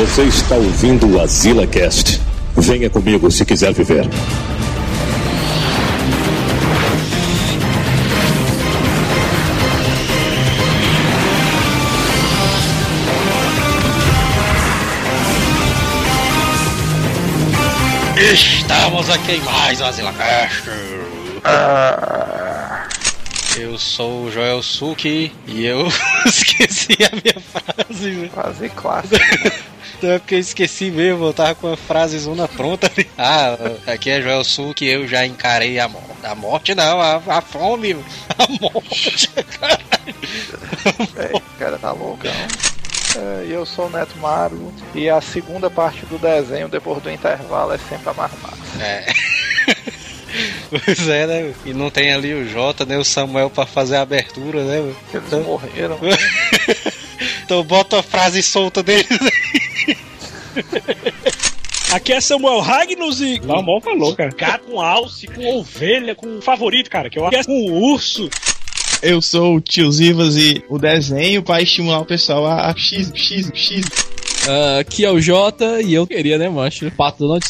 Você está ouvindo o Azila Cast. Venha comigo se quiser viver. Estamos aqui em mais um Azila Cast. Ah, Eu sou o Joel Suki e eu esqueci a minha frase. quase clássico. Não é porque eu esqueci mesmo, eu tava com a frase zona pronta ali. Ah, aqui é Joel Suki e eu já encarei a morte. A morte não, a, a fome. A morte, caralho. Véi, o cara tá loucão. É, E eu sou o Neto Maru. E a segunda parte do desenho, depois do intervalo, é sempre a mais massa. É. Pois é, né? E não tem ali o Jota, nem o Samuel pra fazer a abertura, né? Eles Então- morreram. Então bota a frase solta deles Aqui é Samuel Ragnos e. Não, mal falou, cara. Gato com alce, com ovelha, com favorito, cara. Que eu acho que é com urso. Eu sou o Tio Zivas e o desenho para estimular o pessoal a, a X, X, X. Ah, aqui é o Jota e eu queria, né, macho? Pato Donald.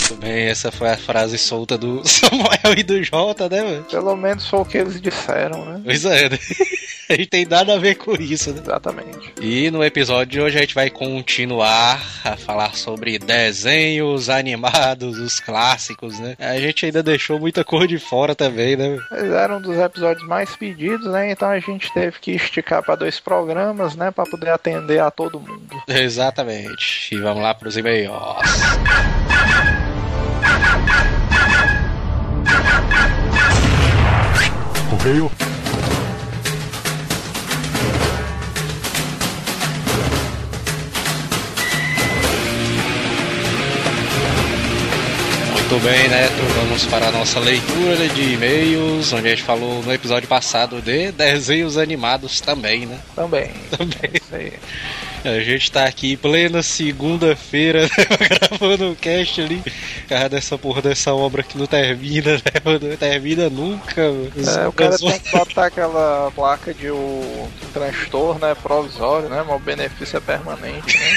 Muito bem, essa foi a frase solta do Samuel e do Jota, né, mano? Pelo menos foi o que eles disseram, né? Pois é, né? A gente tem nada a ver com isso, né? Exatamente. E no episódio de hoje a gente vai continuar a falar sobre desenhos animados, os clássicos, né? A gente ainda deixou muita cor de fora também, né? Eles eram um dos episódios mais pedidos, né? Então a gente teve que esticar para dois programas, né? Pra poder atender a todo mundo. Exatamente. E vamos lá pros e-mails. Muito bem, Neto. Vamos para a nossa leitura de e-mails, onde a gente falou no episódio passado de desenhos animados também, né? Também. Também. Isso aí. A gente tá aqui plena segunda-feira, né, gravando o cast ali. Cara dessa porra dessa obra que não termina, né? Não termina nunca. mano. É, o cara tem que botar aquela placa de o transtorno, né? Provisório, né? Mas o benefício é permanente, né?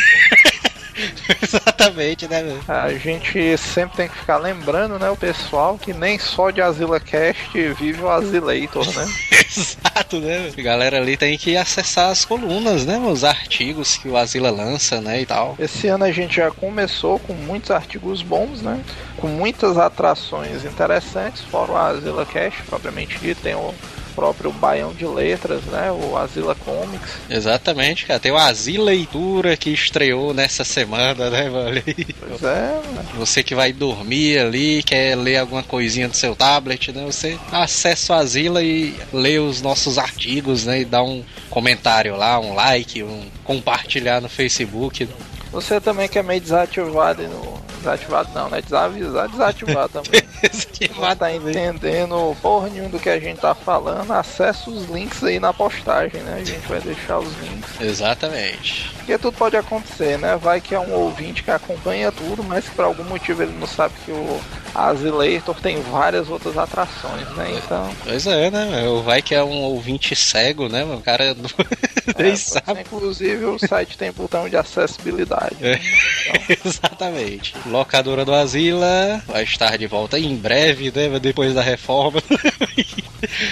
Exatamente, né, mano? A gente sempre tem que ficar lembrando, né, o pessoal, que nem só de Azila Cast vive o Azileitor, né? Exato, né? A galera ali tem que acessar as colunas, né? Os artigos que o Asila lança, né? E tal. Esse ano a gente já começou com muitos artigos bons, né? Com muitas atrações interessantes, fora o Azila Cast, propriamente dito, tem o próprio Baião de Letras, né? O Azila Comics. Exatamente, cara. Tem o Asila Leitura que estreou nessa semana, né, mano? Pois é, né? Você que vai dormir ali, quer ler alguma coisinha do seu tablet, né? Você acessa o Asila e lê os nossos artigos, né? E dá um comentário lá, um like, um compartilhar no Facebook. Você também que é meio desativado e no. Desativado não, né? Desavisado, desativado também. Não tá entendendo porra nenhuma do que a gente tá falando, acessa os links aí na postagem, né? A gente vai deixar os links. Exatamente. Porque tudo pode acontecer, né? Vai que é um ouvinte que acompanha tudo, mas que por algum motivo ele não sabe que o Azileitor tem várias outras atrações, né? Então, Pois é, né? meu? Vai que é um ouvinte cego, né? O cara não nem é, sabe. inclusive o site tem botão de acessibilidade. né? Exatamente. Locadora do Asila vai estar de volta em breve, né? Depois da reforma.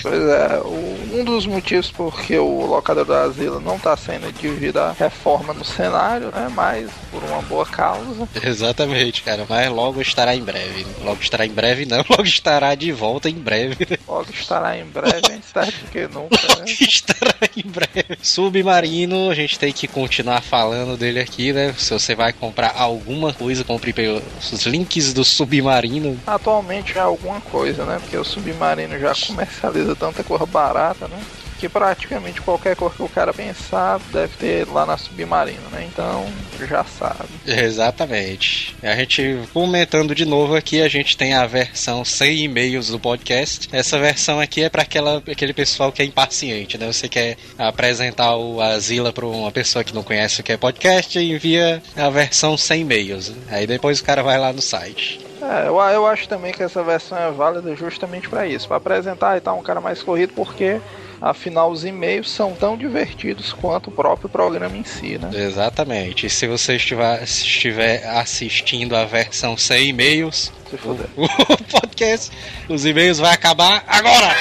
Pois é, o- um dos motivos porque o locador do asilo não está sendo devido à reforma no cenário, né? Mas por uma boa causa. Exatamente, cara. Mas logo estará em breve. Logo estará em breve, não. Logo estará de volta em breve. Logo estará em breve, antes tarde do que nunca, né? estará em breve. Submarino, a gente tem que continuar falando dele aqui, né? Se você vai comprar alguma coisa, compre pelos links do Submarino. Atualmente é alguma coisa, né? Porque o submarino já comercializa tanta cor barata, né? Que praticamente qualquer cor que o cara pensar deve ter lá na submarino, né? Então já sabe. Exatamente. A gente comentando de novo aqui, a gente tem a versão sem e-mails do podcast. Essa versão aqui é para aquele pessoal que é impaciente, né? Você quer apresentar o Asila para uma pessoa que não conhece o que é podcast e envia a versão sem e-mails. Aí depois o cara vai lá no site. É, eu, eu acho também que essa versão é válida justamente para isso, para apresentar e tal um cara mais corrido, porque Afinal, os e-mails são tão divertidos quanto o próprio programa em si, né? Exatamente. E se você estiver, estiver assistindo a versão sem e-mails, Se fuder. o podcast, os e-mails vai acabar agora!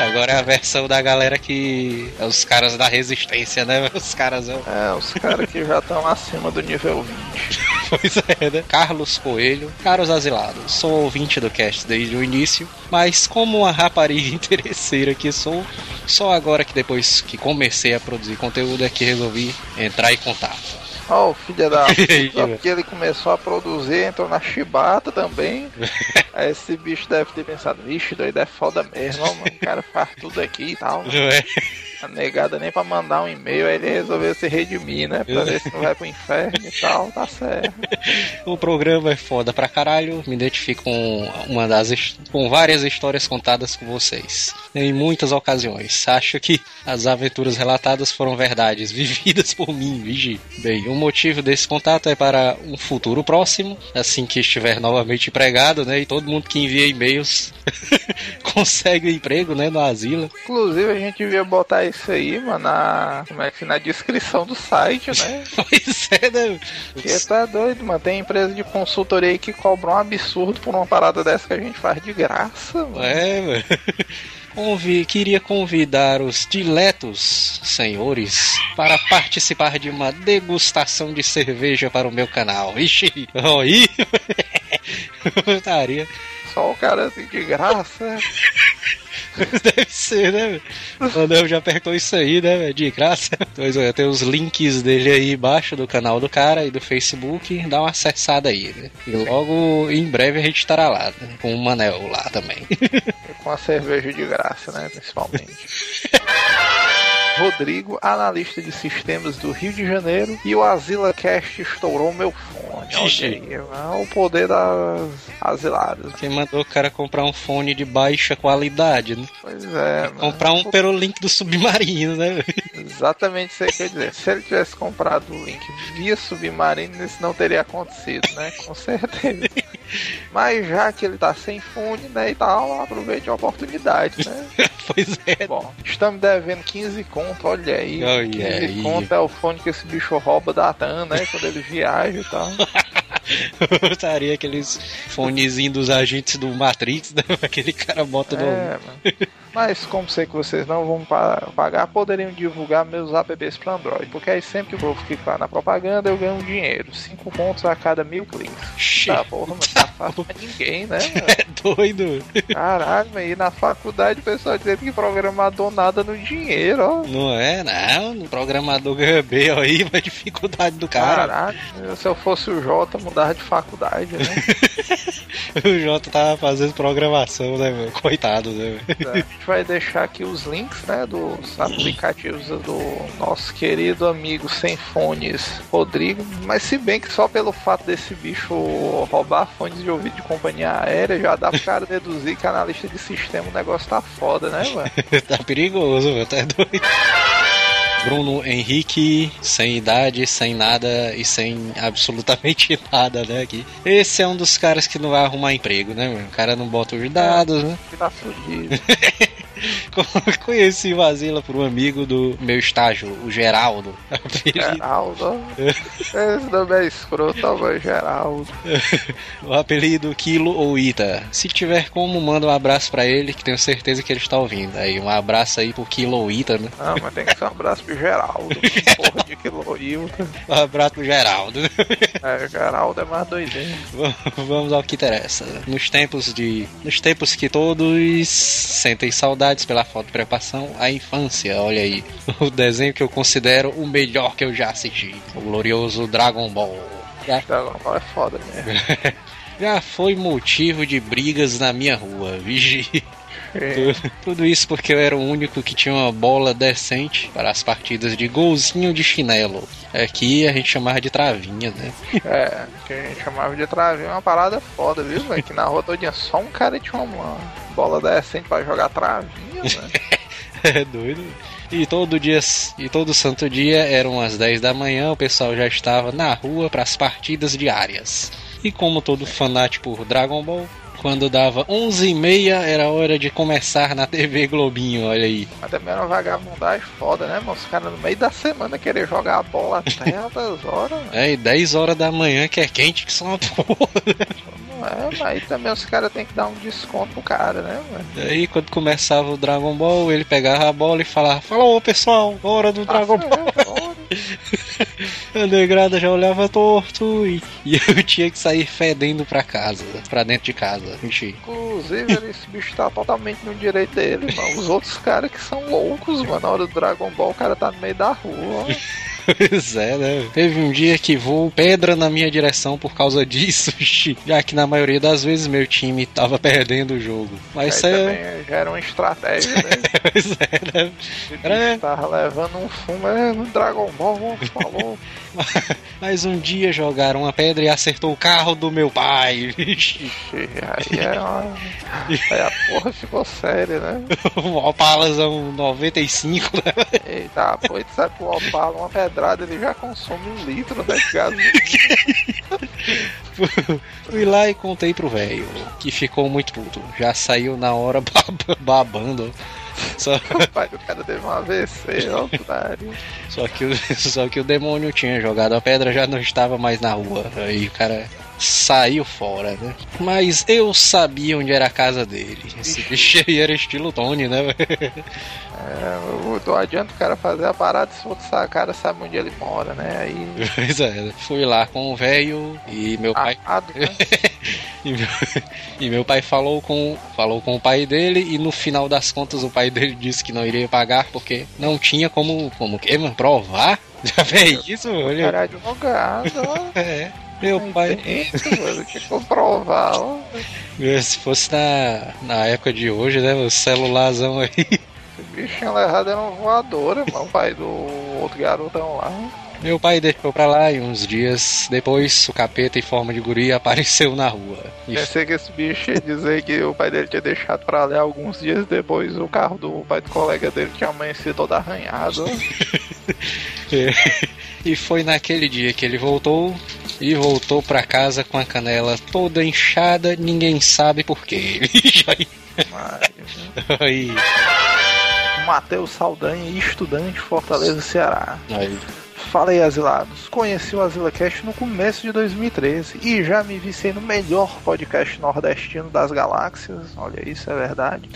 Agora é a versão da galera que. É os caras da resistência, né? Os caras. É, os caras que já estão acima do nível 20. Pois é, né? Carlos Coelho, caros asilados, sou ouvinte do cast desde o início, mas como uma rapariga interesseira que sou, só agora que depois que comecei a produzir conteúdo é que resolvi entrar em contato. Ó, o filho da puta, porque ele começou a produzir, entrou na chibata também. Aí esse bicho deve ter pensado, vixe, doido é foda mesmo, mano, o cara faz tudo aqui e tal. Não é? A negada nem pra mandar um e-mail, aí ele resolveu se redimir, né? Pra ver se não vai pro inferno e tal, tá certo. O programa é foda pra caralho, me identifico com uma das com várias histórias contadas com vocês. Em muitas ocasiões. Acho que as aventuras relatadas foram verdades vividas por mim, vigi. Bem, o motivo desse contato é para um futuro próximo, assim que estiver novamente empregado, né? E todo mundo que envia e-mails consegue emprego, né? No asilo. Inclusive a gente devia botar isso aí, mano, na, como é que, na descrição do site, né? Pois é, né? Porque tá doido, mano. Tem empresa de consultoria aí que cobra um absurdo por uma parada dessa que a gente faz de graça, mano. É, mano. Convi- queria convidar os diletos senhores para participar de uma degustação de cerveja para o meu canal. Ixi, aí. Putaria. Só o cara assim de graça. Deve ser, né? velho? O Anel já apertou isso aí, né? velho? De graça. Pois é, tem os links dele aí embaixo do canal do cara e do Facebook. Dá uma acessada aí, né? E logo em breve a gente estará lá, né? Com o Manel lá também. E com a cerveja de graça, né? Principalmente. Rodrigo, analista de sistemas do Rio de Janeiro, e o Azila Cast estourou meu fone. Olha mano, o poder das asiladas. Quem mandou o cara comprar um fone de baixa qualidade, né? Pois é. Comprar um pelo link do submarino, né? velho? Exatamente isso aí que eu ia dizer. Se ele tivesse comprado o link via Submarino, isso não teria acontecido, né? Com certeza. Mas já que ele tá sem fone, né, e tal, aproveite a oportunidade, né? pois é. Bom, estamos devendo 15 conto, olha aí. Olha 15 aí. conto é o fone que esse bicho rouba da TAM, né? Quando ele viaja e tal. Estaria aqueles fonezinhos dos agentes do Matrix, né? Aquele cara bota no. É, mano. Mas como sei que vocês não vão pa- pagar, poderiam divulgar meus apps para Android. Porque aí sempre que o povo clicar na propaganda, eu ganho dinheiro. 5 pontos a cada mil cliques. Tá, porra, mas tá fácil pra ninguém, né? é doido. Caralho, mas aí na faculdade o pessoal dizendo que programador nada no dinheiro, ó. Não é, não. O programador ganha bem aí, mas dificuldade do cara. Caralho, se eu fosse o Jota, mudar de faculdade, né? O Jota tava fazendo programação, né, meu? Coitado, né? meu? É, gente vai deixar aqui os links, né, dos aplicativos do nosso querido amigo sem fones, Rodrigo. Mas se bem que só pelo fato desse bicho roubar fones de ouvido de companhia aérea, já dá pro cara deduzir que na lista de sistema o negócio tá foda, né, mano? tá perigoso, meu. Tá doido. Bruno Henrique, sem idade, sem nada e sem absolutamente nada, né? Aqui. Esse é um dos caras que não vai arrumar emprego, né, meu? O cara não bota os dados, né? Que tá fudido. Conheci o Vasila por um amigo do meu estágio, o Geraldo. Geraldo. Esse nome é escroto, ó, mas Geraldo. o apelido Kilo ou Ita. Se tiver como, manda um abraço pra ele, que tenho certeza que ele está ouvindo. Aí, um abraço aí pro Kilo ou Ita, né? Não, mas tem que ser um abraço pro Geraldo. Porra de Quiloilton. Um abraço pro Geraldo. É, Geraldo é mais doidinho. Vamos ao que interessa. Nos tempos de. Nos tempos que todos sentem pela falta de preparação, a infância, olha aí. O desenho que eu considero o melhor que eu já assisti. O glorioso Dragon Ball. Já, Dragon Ball é foda mesmo. já foi motivo de brigas na minha rua, vigi. É. Tudo isso porque eu era o único que tinha uma bola decente para as partidas de golzinho de chinelo. Aqui a gente chamava de travinha, né? É, que a gente chamava de travinha, uma parada foda, viu, velho? Que na rua todinha só um cara tinha uma bola decente pra jogar travinha, velho. É doido. E todo dia, e todo santo dia, eram as 10 da manhã, o pessoal já estava na rua para as partidas diárias. E como todo fanático por Dragon Ball, quando dava 11h30 era hora de começar na TV Globinho, olha aí. Mas também era uma vagabundagem foda, né, mano? Os caras no meio da semana querer jogar a bola até altas horas, mano. É, e 10 horas da manhã que é quente que são uma porra. Não é, mas aí também os caras têm que dar um desconto pro cara, né, mano? E aí quando começava o Dragon Ball, ele pegava a bola e falava: Falou pessoal, hora do Dragon Ball. A negrada já olhava torto e, e eu tinha que sair fedendo pra casa, pra dentro de casa. Mentira. Inclusive, esse bicho tá totalmente no direito dele, mano. Os outros caras que são loucos, mano. Na hora do Dragon Ball, o cara tá no meio da rua. ó. Pois é, né? Teve um dia que voou pedra na minha direção por causa disso, já que na maioria das vezes meu time tava perdendo o jogo. Mas isso é. já era uma estratégia, né? Pois é, né? Era- tava levando um fumo, é, no Dragon Ball, falou. Mas um dia jogaram uma pedra e acertou o carro do meu pai. Vixe. Aí é uma... Aí a porra ficou séria, né? O Opalazão 95, né? Eita, pô, tu sabe que o Opala, uma pedrada, ele já consome um litro né, de gasolina. Fui lá e contei pro velho, que ficou muito puto. Já saiu na hora bab- babando. Só, O pai do cara teve um AVC, putaria. só, que o, só que o demônio tinha jogado a pedra, já não estava mais na rua. Aí o cara saiu fora, né? Mas eu sabia onde era a casa dele. Esse bicho aí era estilo Tony, né? É, não adianta o cara fazer a parada se o outro cara sabe onde ele mora, né? Aí. Pois é, fui lá com o velho e meu pai. Né? E meu, e meu pai falou com, falou com o pai dele e no final das contas o pai dele disse que não iria pagar porque não tinha como, como que, mano, provar? Já fez isso, olha. cara é advogado. É, meu pai, Dentro, mano, que comprovar, ó. se fosse na, na época de hoje, né, o celularzão aí, Esse bicho tinha levado era uma voadora, mano. O pai do outro garotão lá. meu pai deixou pra lá e uns dias depois o capeta em forma de guri apareceu na rua. E Pensei que esse bicho ia dizer que o pai dele tinha deixado pra lá alguns dias depois o carro do pai do colega dele tinha amanhecido todo arranhado. ó. E foi naquele dia que ele voltou e voltou pra casa com a canela toda inchada, ninguém sabe por quê. Aí, Matheus Saldanha, estudante Fortaleza, Ceará. aí, Fala aí, asilados. Conheci o AsilaCast no começo de 2013 e já me viciei no melhor podcast nordestino das galáxias. Olha, isso é verdade.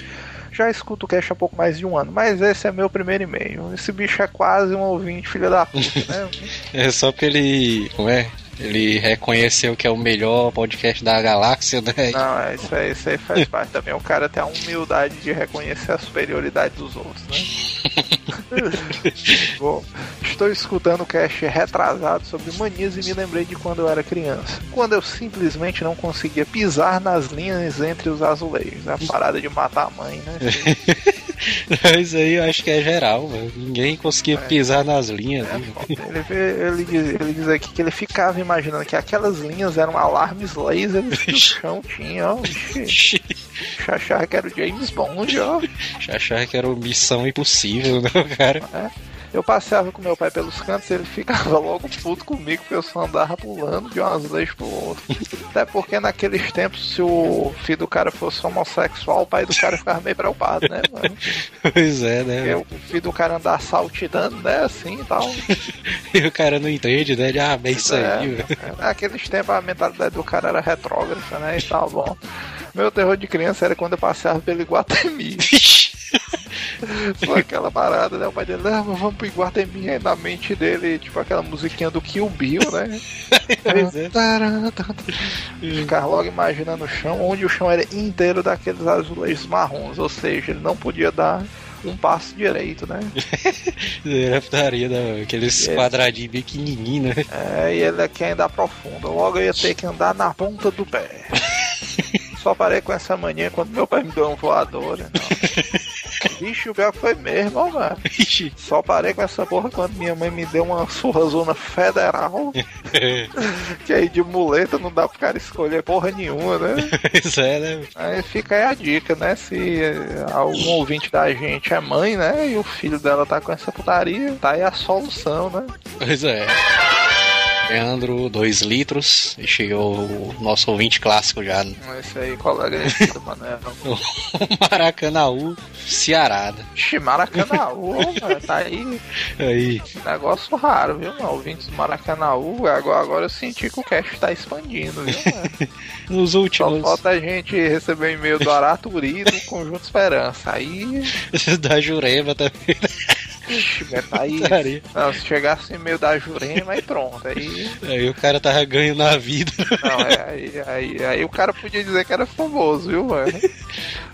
Já escuto o cast há pouco mais de um ano, mas esse é meu primeiro e-mail. Esse bicho é quase um ouvinte, filho da puta, né? é só porque ele, como é? Ele reconheceu que é o melhor podcast da galáxia, né? Não, é, isso, aí, isso aí faz parte também. O cara tem a humildade de reconhecer a superioridade dos outros, né? Bom, estou escutando o cast retrasado sobre manias e me lembrei de quando eu era criança. Quando eu simplesmente não conseguia pisar nas linhas entre os azulejos. A parada de matar a mãe, né? Isso aí eu acho que é geral, mano. Ninguém conseguia pisar nas linhas. É né? Ele, ele, diz, ele diz aqui que ele ficava imaginando que aquelas linhas eram alarmes lasers que o chão tinha, ó. Achava que era o James Bond, ó. Achava que era uma missão impossível, né, cara? Eu passeava com meu pai pelos cantos e ele ficava logo puto comigo porque eu só andava pulando de umas leis pro outro. Até porque naqueles tempos, se o filho do cara fosse homossexual, o pai do cara ficava meio preocupado, né, mano? Pois é, Porque né? o filho do cara andar saltitando, né, assim e tal. E o cara não entende, né? Ele, ah, bem isso aí, É, velho. naqueles tempos a mentalidade do cara era retrógrada, né, e tal, bom. Meu terror de criança era quando eu passeava pelo Iguatemi. Foi aquela parada, né? O pai dele, ah, mas vamos pro Iguatemi. Aí na mente dele, tipo aquela musiquinha do Kill Bill, né? É. Ficar logo imaginando o chão, onde o chão era inteiro daqueles azulejos marrons, ou seja, ele não podia dar um passo direito, né? Era putaria, né? Aqueles quadradinhos bem pequenininhos, né? É, e ele aqui ainda aprofunda. Logo eu ia ter que andar na ponta do pé. Só parei com essa mania quando meu pai me deu um voador. Né? Vixe, o pior que foi mesmo, mano. Só parei com essa porra quando minha mãe me deu uma surrazona federal. que aí de muleta não dá pro cara escolher porra nenhuma, né? Pois é, né? Aí fica aí a dica, né? Se eh, algum ouvinte da gente é mãe, né? E o filho dela tá com essa putaria, tá aí a solução, né? Pois é. Leandro, 2 litros. E chegou o nosso ouvinte clássico já. Esse aí, colega do Mané. O Maracanaú, Cearada. Ixi, Maracanaú, mano, tá aí. Aí. Negócio raro, viu, mano? Ouvintes do Maracanaú, agora, agora eu senti que o cast tá expandindo, viu, mano? Nos Só últimos. falta a gente receber e-mail do Araturi do Conjunto Esperança. Aí, da Jurema também. Ixi, tá aí. Não, se chegasse e-mail da Jurema, aí pronto. Aí, Aí o cara tava ganho na vida. não, é, aí, aí, aí o cara podia dizer que era famoso, viu, mano?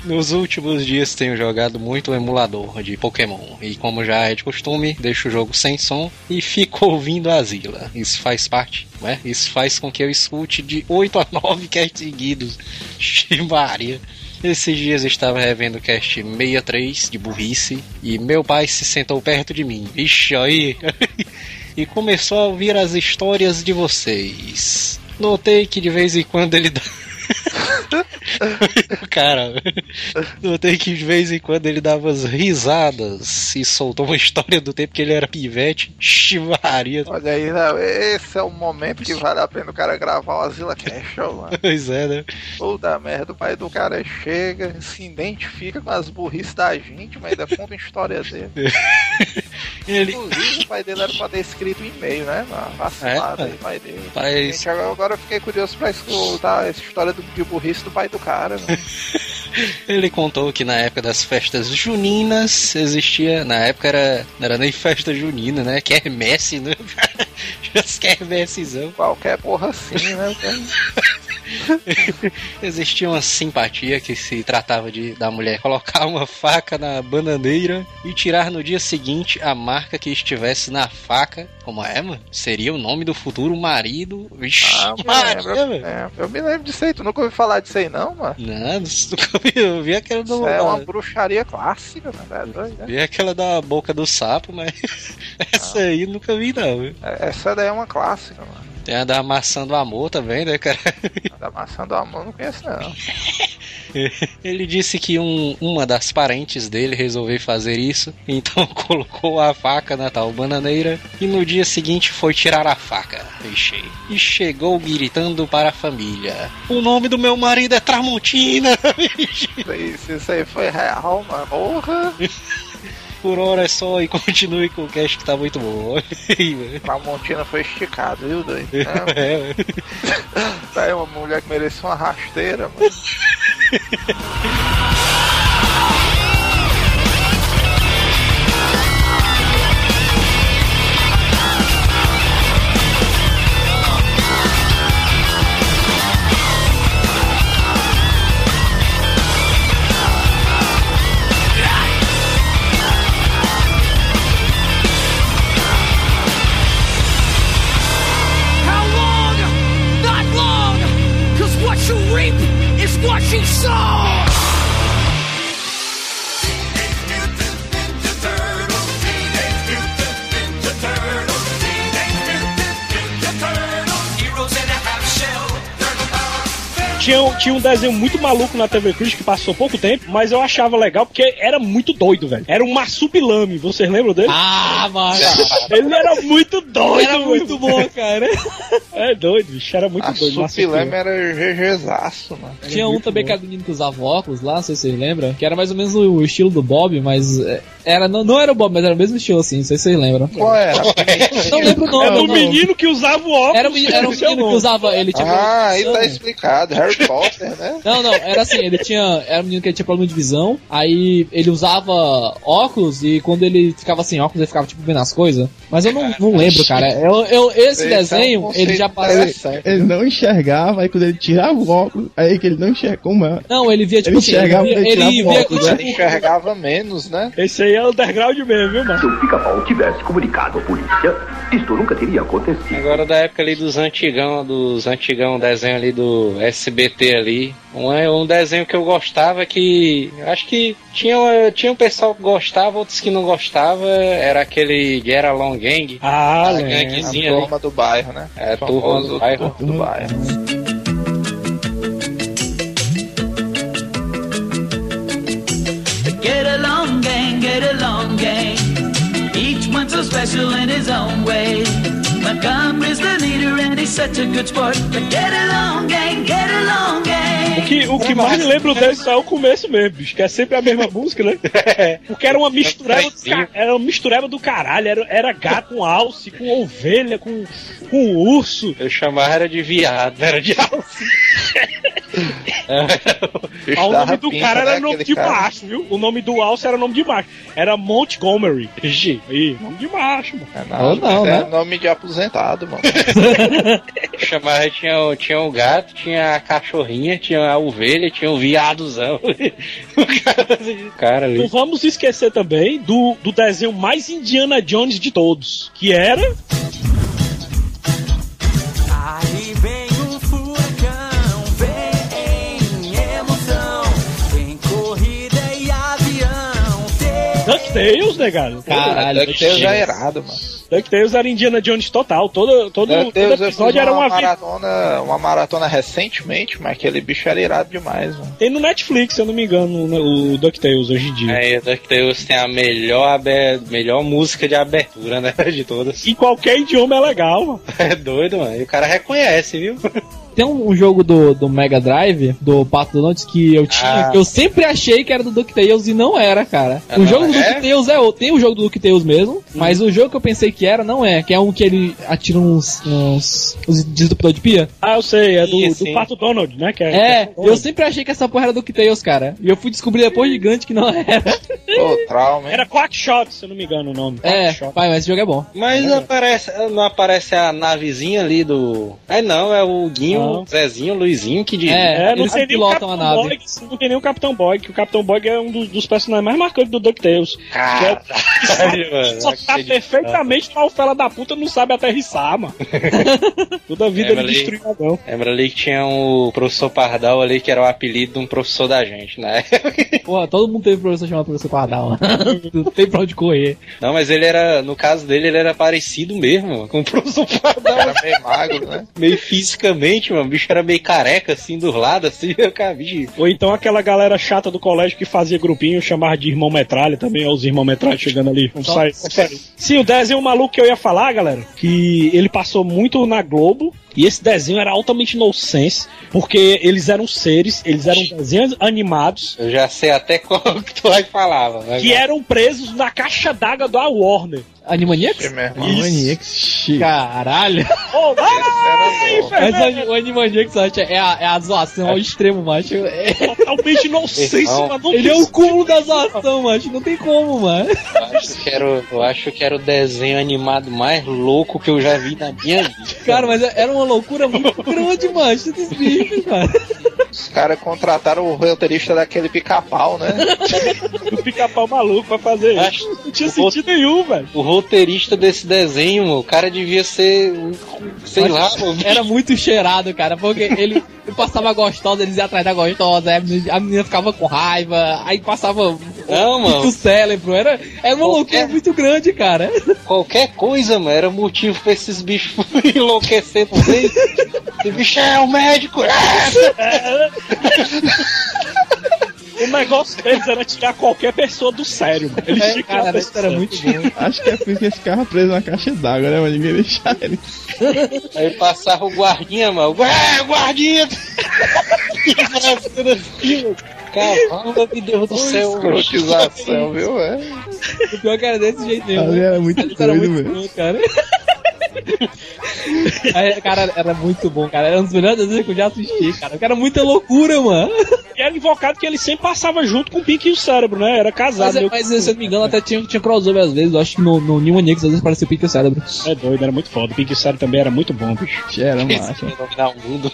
Nos últimos dias tenho jogado muito o emulador de Pokémon. E como já é de costume, deixo o jogo sem som e fico ouvindo a Zila. Isso faz parte, né? Isso faz com que eu escute de 8 a 9 casts seguidos. Maria. Esses dias estava revendo o cast 63 de burrice e meu pai se sentou perto de mim. Ixi, aí. e começou a ouvir as histórias de vocês. Notei que de vez em quando ele dá. Cara, notei que de vez em quando ele dava as risadas e soltou uma história do tempo que ele era pivete. Chivaria. Olha aí, não, esse é o momento que vale a pena o cara gravar o Azila Cash, mano. Pois é, né? Puta merda, o pai do cara chega, se identifica com as burrices da gente, mas ainda conta a história dele. Ele. Inclusive, o pai dele era pra ter escrito um e-mail, né? Vacilado É, aí, pai dele. Pai- Gente, agora agora eu fiquei curioso pra escutar essa história do, de burrice do pai do cara, mano. Ele contou que na época das festas juninas existia. Na época era, não era nem festa junina, né? Quermesse, né? As quermessezão. Qualquer porra assim, né? Existia uma simpatia que se tratava de da mulher colocar uma faca na bananeira e tirar no dia seguinte a marca que estivesse na faca. Como é, mano? Seria o nome do futuro marido. Vixe, Ah, eu me Maria, lembro, velho. é, eu me lembro disso aí. Tu nunca ouviu falar disso aí, não, mano? Não, nunca vi, eu vi aquela do. Isso é uma bruxaria clássica, mano. É doido, né? Vi aquela da boca do sapo, mas essa aí nunca vi não. viu? É, Essa daí é uma clássica, mano. Tem a da maçã do amor também, né, cara? A da maçã do amor não conheço, não. Ele disse que um, uma das parentes dele resolveu fazer isso, então colocou a faca na tal bananeira e no dia seguinte foi tirar a faca. Ixi. E chegou gritando para a família: O nome do meu marido é Tramontina! Isso isso aí foi real, mano. Porra! Por hora é só e continue com o cast que tá muito bom. Velho. Tramontina foi esticado, viu, doido? É, É, tá aí uma mulher que merecia uma rasteira, mano. Tinha, tinha um desenho muito maluco na TV Cruz que passou pouco tempo, mas eu achava legal porque era muito doido, velho. Era um marsupilame, vocês lembram dele? Ah, mano. Ele era muito doido, Era muito bom, cara. É doido, bicho, era muito doido. Supileme era GGzaço, mano. Tinha um também que era menino que usava óculos lá, não sei se vocês lembram. Que era mais ou menos o estilo do Bob, mas é, era, não, não era o Bob, mas era o mesmo estilo assim, não sei se vocês lembram. Qual era? Não lembro o nome. Era o menino que usava o óculos. Era, o menino, era um é o menino que usava. Ele tinha Ah, aí tá explicado. Harry Potter, né? Não, não, era assim, ele tinha. Era um menino que tinha problema de visão, aí ele usava óculos e quando ele ficava sem óculos ele ficava tipo vendo as coisas. Mas eu não, não lembro, cara. Eu, eu, esse Esse é um desenho, ele já passou. interessante. Ele não enxergava, aí quando ele tirava o óculos, aí que ele não enxerga como é. Não, ele via tipo Ele assim, enxergava, ele ele via, ele via óculos, com, Ele enxergava menos, né? Esse aí é underground mesmo, viu, mano? Se o pica-pau tivesse comunicado à polícia, isto nunca teria acontecido. Agora da época ali dos antigão, dos antigão desenho ali do SBT ali. Um, um desenho que eu gostava que. Acho que tinha, tinha um pessoal que gostava, outros que não gostava. Era aquele Get Along Gang. Ah, a. A ganguezinha ali. turma do bairro, né? É, turma do bairro. turma do bairro. Special in his own way. Montgomery's the leader He's such a good sport. But get along, gang, get along, gang. O que, o que mais me lembro desse é o começo mesmo, bicho, que é sempre a mesma música, né? Porque era uma mistureba do, ca- era uma mistureba do caralho, era, era gato com alce, com ovelha, com, com urso. Eu chamava era de viado, era de alce. Bicho Ah, o nome do cara né, era nome aquele de cara. macho, viu? O nome do alce era nome de macho. Era Montgomery. Ih, Aí, nome de macho, mano. É, não, Ou não, é né? nome de aposentado, mano. Chamava, tinha, o- tinha o gato, tinha a cachorrinha, tinha a ovelha, tinha o viadozão. o cara, assim, cara Não ali. vamos esquecer também do, do desenho mais Indiana Jones de todos, que era DuckTales, né, cara? Caralho. DuckTales já é irado, mano. DuckTales era Indiana Jones total. Todo, todo, todo DuckTales episódio era uma vida. maratona, uma maratona recentemente, mas aquele bicho era irado demais, mano. Tem no Netflix, se eu não me engano, né, o DuckTales hoje em dia. Aí, DuckTales tem a melhor, melhor música de abertura, né? De todas. Em qualquer idioma é legal, mano. É doido, mano. E o cara reconhece, viu? Tem um, um jogo do, do Mega Drive, do Pato Donald, que eu tinha, Ah. que eu sempre achei que era do DuckTales e não era, cara. Ah, o não jogo do é? DuckTales é outro. Tem o jogo do DuckTales mesmo, mas o jogo que eu pensei que era não é, que é um que ele atira uns, uns, uns disruptor de pia. Ah, eu sei, é do, Sim, do. Pato Donald, né? Que é, É, é eu Donald. sempre achei que essa porra era do DuckTales, cara. E eu fui descobrir depois gigante que não era. Ô, trauma, hein? Era Quackshot, se eu não me engano o nome. É, pai, mas esse jogo é bom. Mas não aparece, não aparece a navezinha ali do. É não, é o Guinho, Não. Zezinho, Luizinho que diz. É. É, não tem nem o Capitão. Boy, não tem nem o Capitão Boy, que o Capitão Boy é um dos, dos personagens mais marcantes do DuckTales. Caralho, mano. Só tá perfeitamente, mas o fela da puta não sabe aterrissar, mano. Toda a vida É, ele destruiu o. Lembra ali que tinha o professor Pardal ali, que era o apelido de um professor da gente, né? Porra, todo mundo teve professor chamado professor Pardal. mano. não tem pra onde correr. Não, mas ele era, no caso dele, ele era parecido mesmo com o professor Pardal. Era meio magro, né? meio fisicamente, mano. O bicho era meio careca, assim, do lado, assim, eu bicho. Ou então aquela galera chata do colégio que fazia grupinho, chamava de irmão metralha também, os irmãos metralha chegando ali. Vamos sair. Sim, o desenho maluco que eu ia falar, galera, que ele passou muito na Globo. E esse desenho era altamente nonsense, porque eles eram seres, eles eram desenhos animados Eu já sei até qual que tu vai falar, mano. que eram presos na caixa d'água da Warner. Animaniacs? Que mesmo. Maniacs. Caralho. Oh, ai, o, Animaniacs acho, é, a, é a zoação ao extremo, macho. É- totalmente mas não ele é o cúmulo da zoação, macho. Não tem como, mano. Eu acho, que era, o- eu acho que era o desenho animado mais louco que eu já vi na minha vida. Cara, mas era uma loucura muito grande, macho. Esses bichos, cara. Os caras contrataram o roteirista daquele pica-pau, né? do pica-pau maluco pra fazer Acho- isso. Não tinha sentido nenhum, velho. O roteirista desse desenho, mano, o cara devia ser. um- Sei lá, mano. Era muito cheirado, cara, porque ele, passava gostosa, eles iam atrás da gostosa, a menina, a menina ficava com raiva, aí passava Não, muito mano. cérebro, era, era uma Qualquer- loucura muito grande, cara. Qualquer coisa, mano, era motivo pra esses bichos enlouquecer também. Esse bicho é um médico. O negócio deles era tirar qualquer pessoa do sério, mano. Eles tirar Cara, a era, muito bom. Acho que é por isso que esse carro é preso na caixa d'água, né? Mas ninguém deixa ele. Aí passava o guardinha, mano. Ué, guardinha! Cavalo, meu Deus do céu. Escrotização, viu? É. O pior que era desse jeito mesmo. Ali era muito Isso doido muito mesmo. bom, cara. Aí, cara, era muito bom, cara. Era um dos melhores desenhos que eu já assisti, cara. Porque Era muita loucura, mano. E era invocado que ele sempre passava junto com o Pink e o cérebro, né? Era casado. Mas, meu- mas se eu não me engano, até tinha, tinha crossover às vezes. Eu acho que no, no New Manix às vezes parecia o Pique e o Cérebro. É doido, era muito foda. O Pink e o cérebro também era muito bom, bicho. Era massa. Dominar o mundo.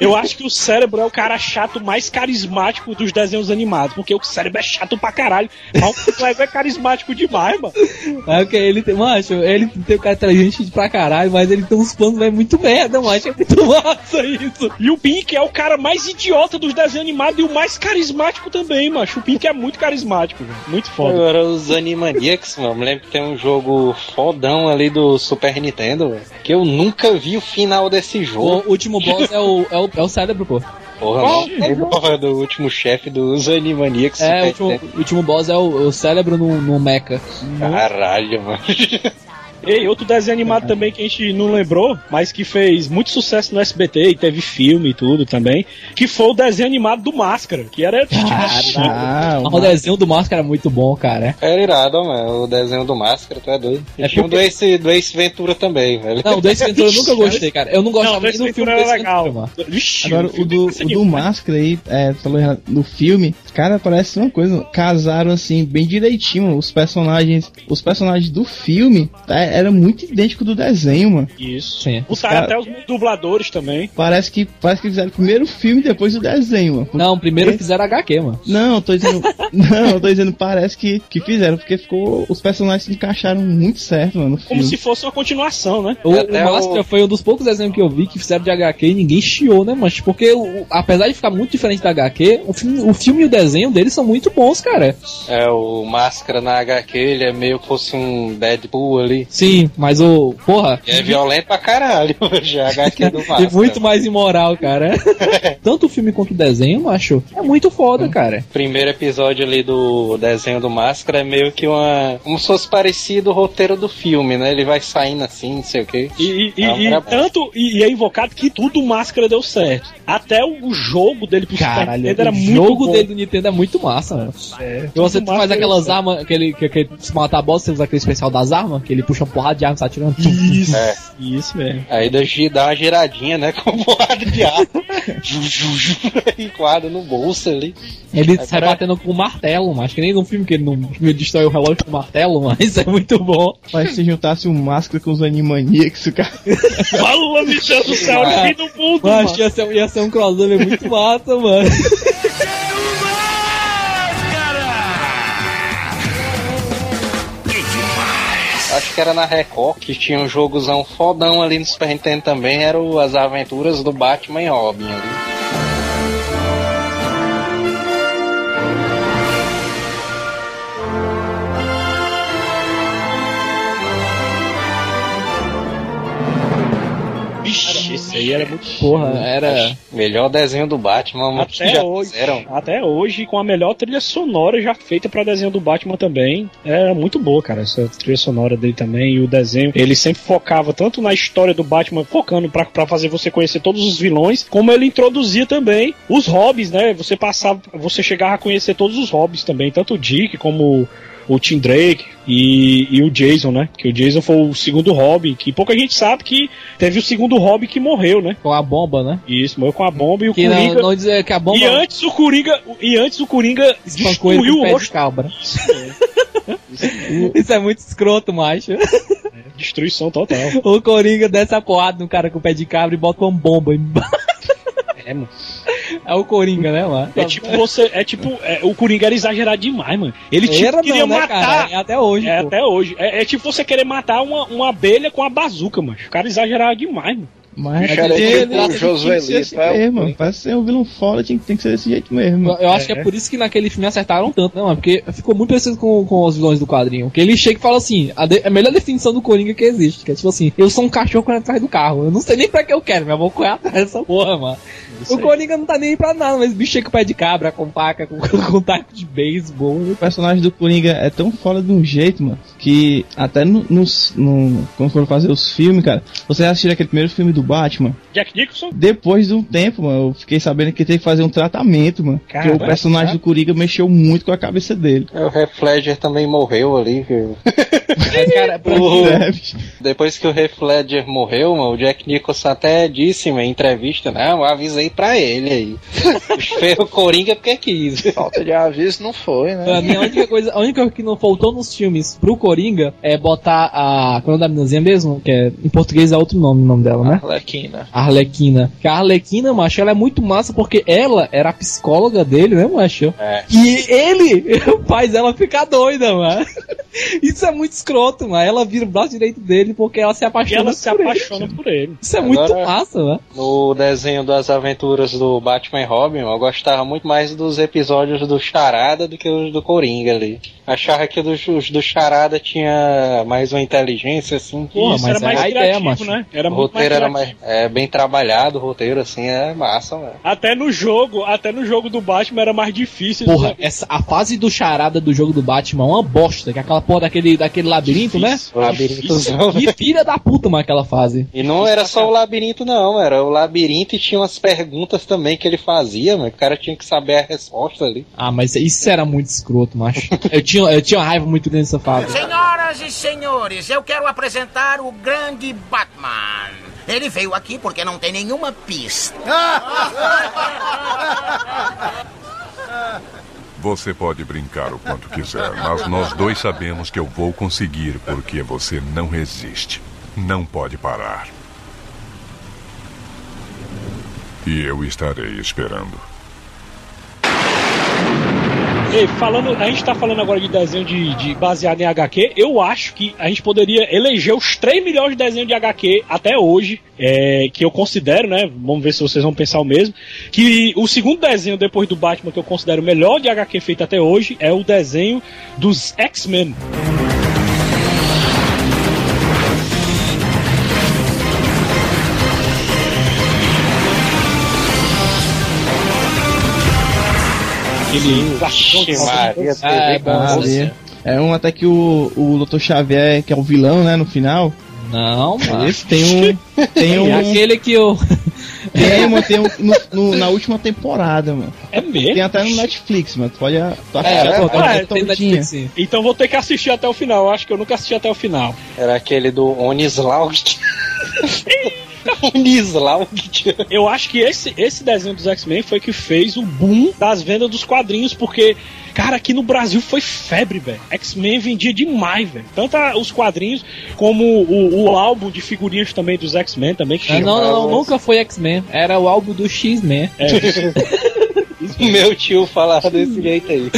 Eu acho que o cérebro é o cara chato mais carismático dos desenhos animados, porque o cérebro é chato pra caralho. Mas o Cleber é carismático demais, mano. É porque ele tem, macho, ele tem um cara inteligente pra caralho, mas ele tem uns planos véio, muito merda, macho. É muito massa isso. E o Pink é o cara mais idiota dos desenhos animados e o mais carismático também, macho. O Pink é muito carismático, velho. Muito foda. Agora os Animaniacs, mano. Me lembro que tem um jogo fodão ali do Super Nintendo, velho, que eu nunca vi o final desse O jogo. último boss é o, é o, é o cérebro, pô. Porra, Qual? não. Porra, do último chefe dos Animaniacs. É, o último, o último boss é o, o cérebro no, no mecha. Caralho, mano. Ei, outro desenho animado também que a gente não lembrou, mas que fez muito sucesso no SBT e teve filme e tudo também, que foi o desenho animado do Máscara, que era Ah, O desenho do Máscara era muito bom, cara. Era irado, mano. O desenho do Máscara, tu é doido. E É tinha o do porque- Ace, do Ace Ventura também, velho. Não, o do Ace Ventura eu nunca gostei, cara. Eu não gostava Não, nem do filme filme era do Ace legal. Ventura, mano. Vixe, Agora, o filme do, o do Máscara aí, é, falou no filme, cara, parece uma coisa, casaram assim, bem direitinho, os personagens, os personagens do filme, é, era muito idêntico do desenho, mano. Isso. Sim. Botaram cara- até os dubladores também. Parece que, parece que fizeram primeiro o filme e depois o desenho, mano. Não, primeiro fizeram HQ, mano. Não, eu tô dizendo. não, eu tô dizendo, parece que, que fizeram, porque ficou. Os personagens se encaixaram muito certo, mano, no Como se fosse uma continuação, né? O, Até o Máscara o- foi um dos poucos desenhos que eu vi que fizeram de HQ e ninguém chiou, né, mas Porque, o- apesar de ficar muito diferente da HQ, o filme, o filme e o desenho deles são muito bons, cara. É, o Máscara na HQ, ele é meio que fosse um Deadpool ali. Sim, mas o. Porra. E é violento pra caralho, já a HQ do Máscara. E muito mais imoral, cara. Tanto o filme quanto o desenho, macho, é muito foda, cara. primeiro episódio ali do desenho do Máscara é meio que uma. como se fosse parecido o roteiro do filme, né? Ele vai saindo assim, não sei o quê. E, e- e era bom. tanto e, e é invocado que tudo máscara deu certo. Até o, o jogo dele pro Super Caralho, Nintendo era o muito jogo bom. dele do Nintendo é muito massa, mano. É, E você faz aquelas armas, aquele, que, que se matar a boss, você usa aquele especial das armas, que ele puxa porrada de arma sai atirando. Isso, É. isso mesmo. Aí dá uma giradinha, né? Com porrada de ar. Ju, ju, ju, e quadra no bolso ali. Ele Aí sai pra- batendo com o martelo, mas que nem no filme que ele não ele destrói o relógio com o martelo, mas é muito bom. Mas se juntasse um máscara com os Animaniacs, o cara. Fala, Deus do céu, Ah. fim do mundo, Mas mano. ia ser, ia ser um crossover muito massa, mano. Acho que era na Record que tinha um jogozão fodão ali no Super Nintendo também. Era o As Aventuras do Batman e Robin ali. Esse aí era muito Porra, era. Melhor desenho do Batman, Até já hoje, fizeram. até hoje, com a melhor trilha sonora já feita pra desenho do Batman também. Era muito boa, cara, essa trilha sonora dele também. E o desenho, ele sempre focava tanto na história do Batman, focando pra, pra fazer você conhecer todos os vilões, como ele introduzia também os hobbies, né? Você passava, você chegava a conhecer todos os hobbies também, tanto o Dick como o Tim Drake e, e o Jason, né? Que o Jason foi o segundo hobby, que pouca gente sabe que teve o segundo hobby que morreu, né? Com a bomba, né? Isso, morreu com a bomba e o Que não, Coringa. não dizer que a bomba E antes o Coringa, e antes o Coringa espancou destruiu o o pé de rosto. cabra. Isso é muito escroto, macho. Destruição total. O Coringa desce a porrada no cara com o pé de cabra e bota uma bomba embaixo. É, mano. É o Coringa, né, mano? É tipo você, é tipo, é, o Coringa era exagerado demais, mano. Ele tipo, Era queria não, né, matar. cara? É até hoje, É pô. até hoje. É, é tipo você querer matar uma, uma abelha com a bazuca, mano. O cara exagerado demais, mano. Mas O cara é ele- tipo ele o tinha que Josué ser é. Pra um vilão foda tinha, que- tem que ser desse jeito mesmo. Eu, eu acho que é por isso que naquele filme acertaram tanto, né, mano? Porque ficou muito parecido com, com os vilões do quadrinho. Que ele chega e fala assim: a, de- a melhor definição do Coringa que existe. Que é tipo assim: eu sou um cachorro correndo atrás do carro. Eu não sei nem pra que eu quero, mas eu vou correr atrás dessa porra, mano. O Coringa não tá nem aí pra nada, mas o bicho chega com pé de cabra, com faca, com, com taco de beisebol. O personagem do Coringa é tão fora de um jeito, mano, que até no, nos- no- quando foram fazer os filmes, cara, você assistiu aquele primeiro filme do Batman, Jack Nicholson? depois de um tempo, mano, eu fiquei sabendo que teve que fazer um tratamento, mano, porque Caramba, o personagem cara. do Coringa mexeu muito com a cabeça dele. O Heath Ledger também morreu ali. viu? Mas, cara, O- É. Depois que o Heath Ledger morreu, mano, o Jack Nicholson até disse em entrevista, não, eu avisei pra ele aí. Fez o Coringa porque quis. Falta de aviso não foi, né? Pra mim, a única coisa, a única coisa que não faltou nos filmes pro Coringa é botar a. Qual é o da meninazinha mesmo? Que é, em português é outro nome o nome dela, né? Arlequina. Arlequina. Que a Arlequina, macho, ela é muito massa porque ela era a psicóloga dele, né, macho? É. E ele faz ela ficar doida, mano. Isso é muito escroto, mano. Ela vira o braço direito dele porque ela se E apaixona ela se por ele. apaixona por ele. Isso é muito Agora- massa, mano. No desenho das aventuras do Batman e Robin, eu gostava muito mais dos episódios do Charada do que os do Coringa ali. Achava que os, os do Charada tinha mais uma inteligência, assim. Porra, Isso mas era mais ideia, criativo, macho. né? Era o muito roteiro era criativo. mais é, bem trabalhado, o roteiro assim é massa, mano. Até no jogo, até no jogo do Batman era mais difícil. Porra, essa, a fase do charada do jogo do Batman é uma bosta, que é aquela porra daquele, daquele labirinto, né? O labirintozão. E filha da puta, mano, aquela fase. E não era só o labirinto, não. Era o labirinto e tinha umas perguntas também que ele fazia, mas o cara tinha que saber a resposta ali. Ah, mas isso era muito escroto, macho. Eu tinha, eu tinha uma raiva muito grande dessa fase. Senhoras e senhores, eu quero apresentar o grande Batman. Ele veio aqui porque não tem nenhuma pista. Você pode brincar o quanto quiser, mas nós dois sabemos que eu vou conseguir porque você não resiste. Não pode parar. E eu estarei esperando. Ei, falando, a gente tá falando agora de desenho de, de baseado em HQ. Eu acho que a gente poderia eleger os 3 melhores desenhos de HQ até hoje, é, que eu considero, né? Vamos ver se vocês vão pensar o mesmo. Que o segundo desenho depois do Batman que eu considero o melhor de HQ feito até hoje é o desenho dos X-Men. Aquele Maria, É, com Ali. É um até que o, o Dr. Xavier, que é o vilão, né, no final. Não, mano. Esse tem um. Tem um. É aquele que eu. Tem, mano, tem um no- no- na última temporada, mano. É mesmo? Tem até no Netflix, mano. Tu pode. Tu É, assistir pô, a tem. Netflix. Então vou ter que assistir até o final. Eu acho que eu nunca assisti até o final. Era aquele do Onislaug. Onislaug. Eu acho que esse, esse desenho dos X-Men foi que fez o boom das vendas dos quadrinhos, porque, cara, aqui no Brasil foi febre, velho. X-Men vendia demais, velho. Tanto a- os quadrinhos como o, o álbum de figurinhas também dos X-Men também. Que tinha não, não, não, nunca foi X-Men. Era o álbum do X-Men. Meu tio falava desse jeito aí.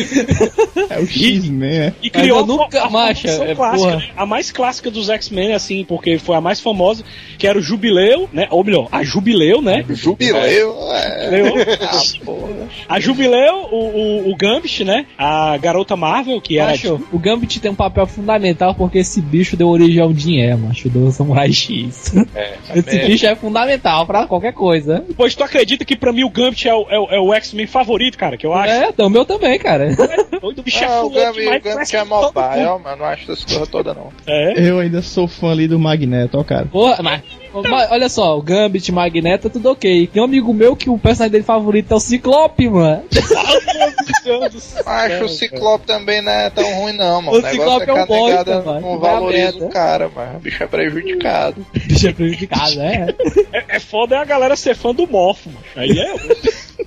É o X-Men, é. E criou Mas eu nunca, a, a macho, formação é, clássica, né? A mais clássica dos X-Men, assim, porque foi a mais famosa, que era o Jubileu, né? Ou melhor, a Jubileu, né? Jubileu, é. Jubileu. Ah. A Jubileu, o, o, o Gambit, né? A garota Marvel, que era. Macho, o Gambit tem um papel fundamental porque esse bicho deu origem ao Dinheiro, macho, do Samurai X. esse é. bicho é fundamental pra qualquer coisa. Pois tu acredita que pra mim o Gambit é o, é o, é o X-Men favorito, cara? Que eu acho. É, então, o meu também, cara. Doido, o bicho é Ah, o demais, o parece que é mobile, ó, mano. Não acho essas coisas todas, não. É. Eu ainda sou fã ali do Magneto, ó, cara. Porra, mas, mas olha só, o Gambit, Magneto, tudo ok. Tem um amigo meu que o personagem dele favorito é o Ciclope, mano. Meu Deus do céu, Acho o Ciclope também não é tão ruim, não, mano. O O Ciclope é é um bosta, mano. não valoriza o cara, mano. O bicho é prejudicado. Bicho é prejudicado, é. É, é foda é a galera ser fã do Morpho, mano. Aí é.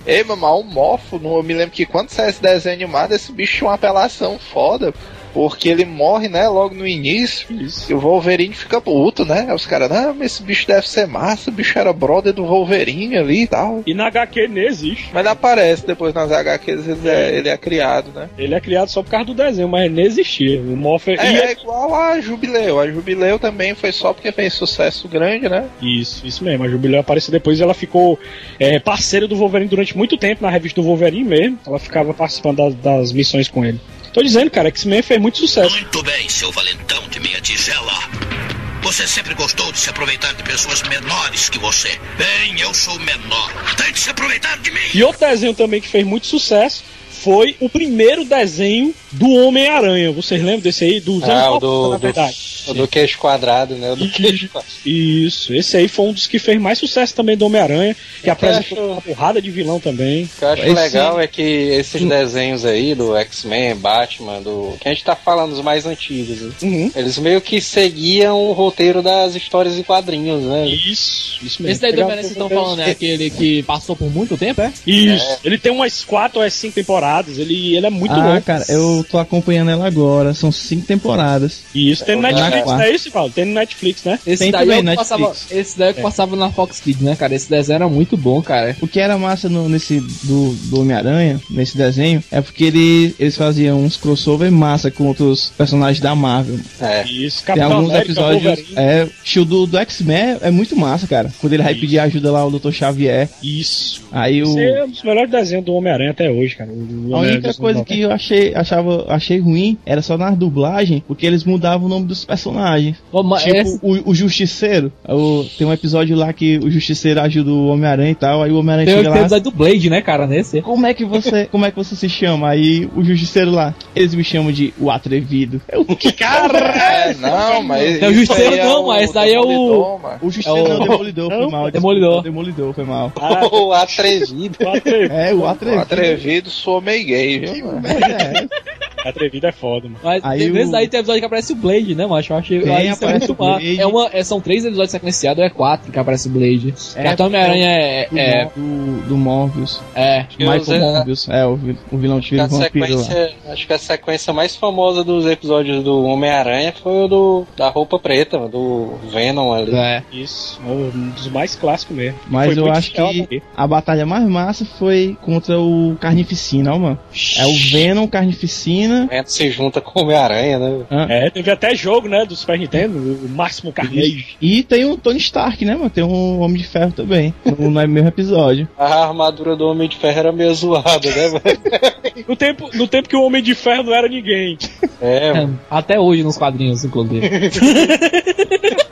Ei, meu irmão, o Morfo, no- eu me lembro que quando saiu esse desenho animado, esse bicho tinha uma apelação foda. Porque ele morre, né, logo no início. E o Wolverine fica puto, né? Aí os caras, não, mas esse bicho deve ser massa, o bicho era brother do Wolverine ali e tal. E na HQ nem existe. Mas ele aparece depois nas HQs, ele é, ele é criado, né? Ele é criado só por causa do desenho, mas nem existia. O Morpho É, e é igual a Jubileu. A Jubileu também foi só porque fez sucesso grande, né? Isso, isso mesmo. A Jubileu apareceu depois e ela ficou é, parceira do Wolverine durante muito tempo na revista do Wolverine mesmo. Ela ficava participando das, das missões com ele. Tô dizendo, cara, que X-Men fez muito sucesso. Muito bem, seu valentão de minha tigela. Você sempre gostou de se aproveitar de pessoas menores que você. Bem, eu sou menor. Tente se aproveitar de mim. E outro desenho também que fez muito sucesso foi o primeiro desenho do Homem-Aranha. Vocês lembram desse aí? Dos Ah, anos o 90, do, na do, verdade. o do queixo quadrado, né? O do queixo quadrado. Isso, esse aí foi um dos que fez mais sucesso também do Homem-Aranha, que apresentou acho- uma porrada de vilão também. O que eu acho Esse- legal é que esses desenhos aí do X-Men, Batman, do. que a gente tá falando, os mais antigos, né? Uhum. Eles meio que seguiam o roteiro das histórias em quadrinhos, né? Isso, isso mesmo. Esse daí do Homem-Aranha que vocês estão falando é aquele que passou por muito tempo, é? Isso, ele tem umas quatro ou é cinco temporadas, ele, ele é muito ah, cara, eu tô acompanhando ela agora. São cinco temporadas. E isso tem no É, Netflix, é. não é isso, Paulo? Tem no Netflix, né? Esse Tem daí é que passava, esse daí é que passava na Fox Kids, né, cara? Esse desenho era muito bom, cara. O que era massa no- nesse do, do Homem-Aranha, nesse desenho, é porque ele, eles faziam uns crossover massa com outros personagens da Marvel. É. Isso, Tem Capitão alguns América, episódios. Wolverine. É, o do, do X-Men é muito massa, cara. Quando ele vai pedir ajuda lá ao Dr. Xavier. Isso. Aí o. Esse é um dos melhores desenhos do Homem-Aranha até hoje, cara. O A única coisa que eu achei, achava, achei ruim era só na dublagem, porque eles mudavam o nome dos personagens. Mas Tipo, essa- o, o Justiceiro. O- tem um episódio lá que o Justiceiro ajuda o Homem-Aranha e tal, aí o Homem-Aranha Tem o chega lá. episódio do Blade, né, cara, nesse. Como é que você, como é que você se chama? Aí o Justiceiro lá, eles me chamam de o atrevido. Eu, que cara! É, não, mas. Não, o isso Justiceiro é não, mas daí é o-. O Justiceiro É o- não, o Demolidor foi mal. Demolidor. Demolidor foi mal. Ah, O atrevido. o atrevido. É, o O atrevido. atrevido sou meio gay, viu, mano? É, atrevido é foda, mano. Mas Aí nesse o- daí tem episódio que aparece o Blade, né, macho? Eu achei Tem, eu acho isso é aparece muito o. Blade. É uma, é, são três episódios sequenciados, ou é quatro que aparece o Blade. É, Capitão Homem-Aranha é. do, É. do, do Morbius. é. Michael Zé- Morbius. É, o, o vilão Acho que, a tiro vampiro lá. acho que a sequência mais famosa dos episódios do Homem-Aranha foi o do, da roupa preta, mano, do Venom ali. É. Isso, um dos mais clássicos mesmo. Mas eu acho que a batalha mais massa foi contra o Carnificina, ó, mano. É o Venom, Carnificina. Venom se junta com o Homem-Aranha, né? É, teve até jogo, né, do Super Nintendo, o Máximo Carnage. E tem o Tony Stark, né, mano? Tem um Homem de Ferro também. No, no mesmo episódio. A armadura do Homem de Ferro era meio zoada, né, mano? No tempo, no tempo que o Homem de Ferro não era ninguém. É, mano. Até hoje nos quadrinhos, inclusive.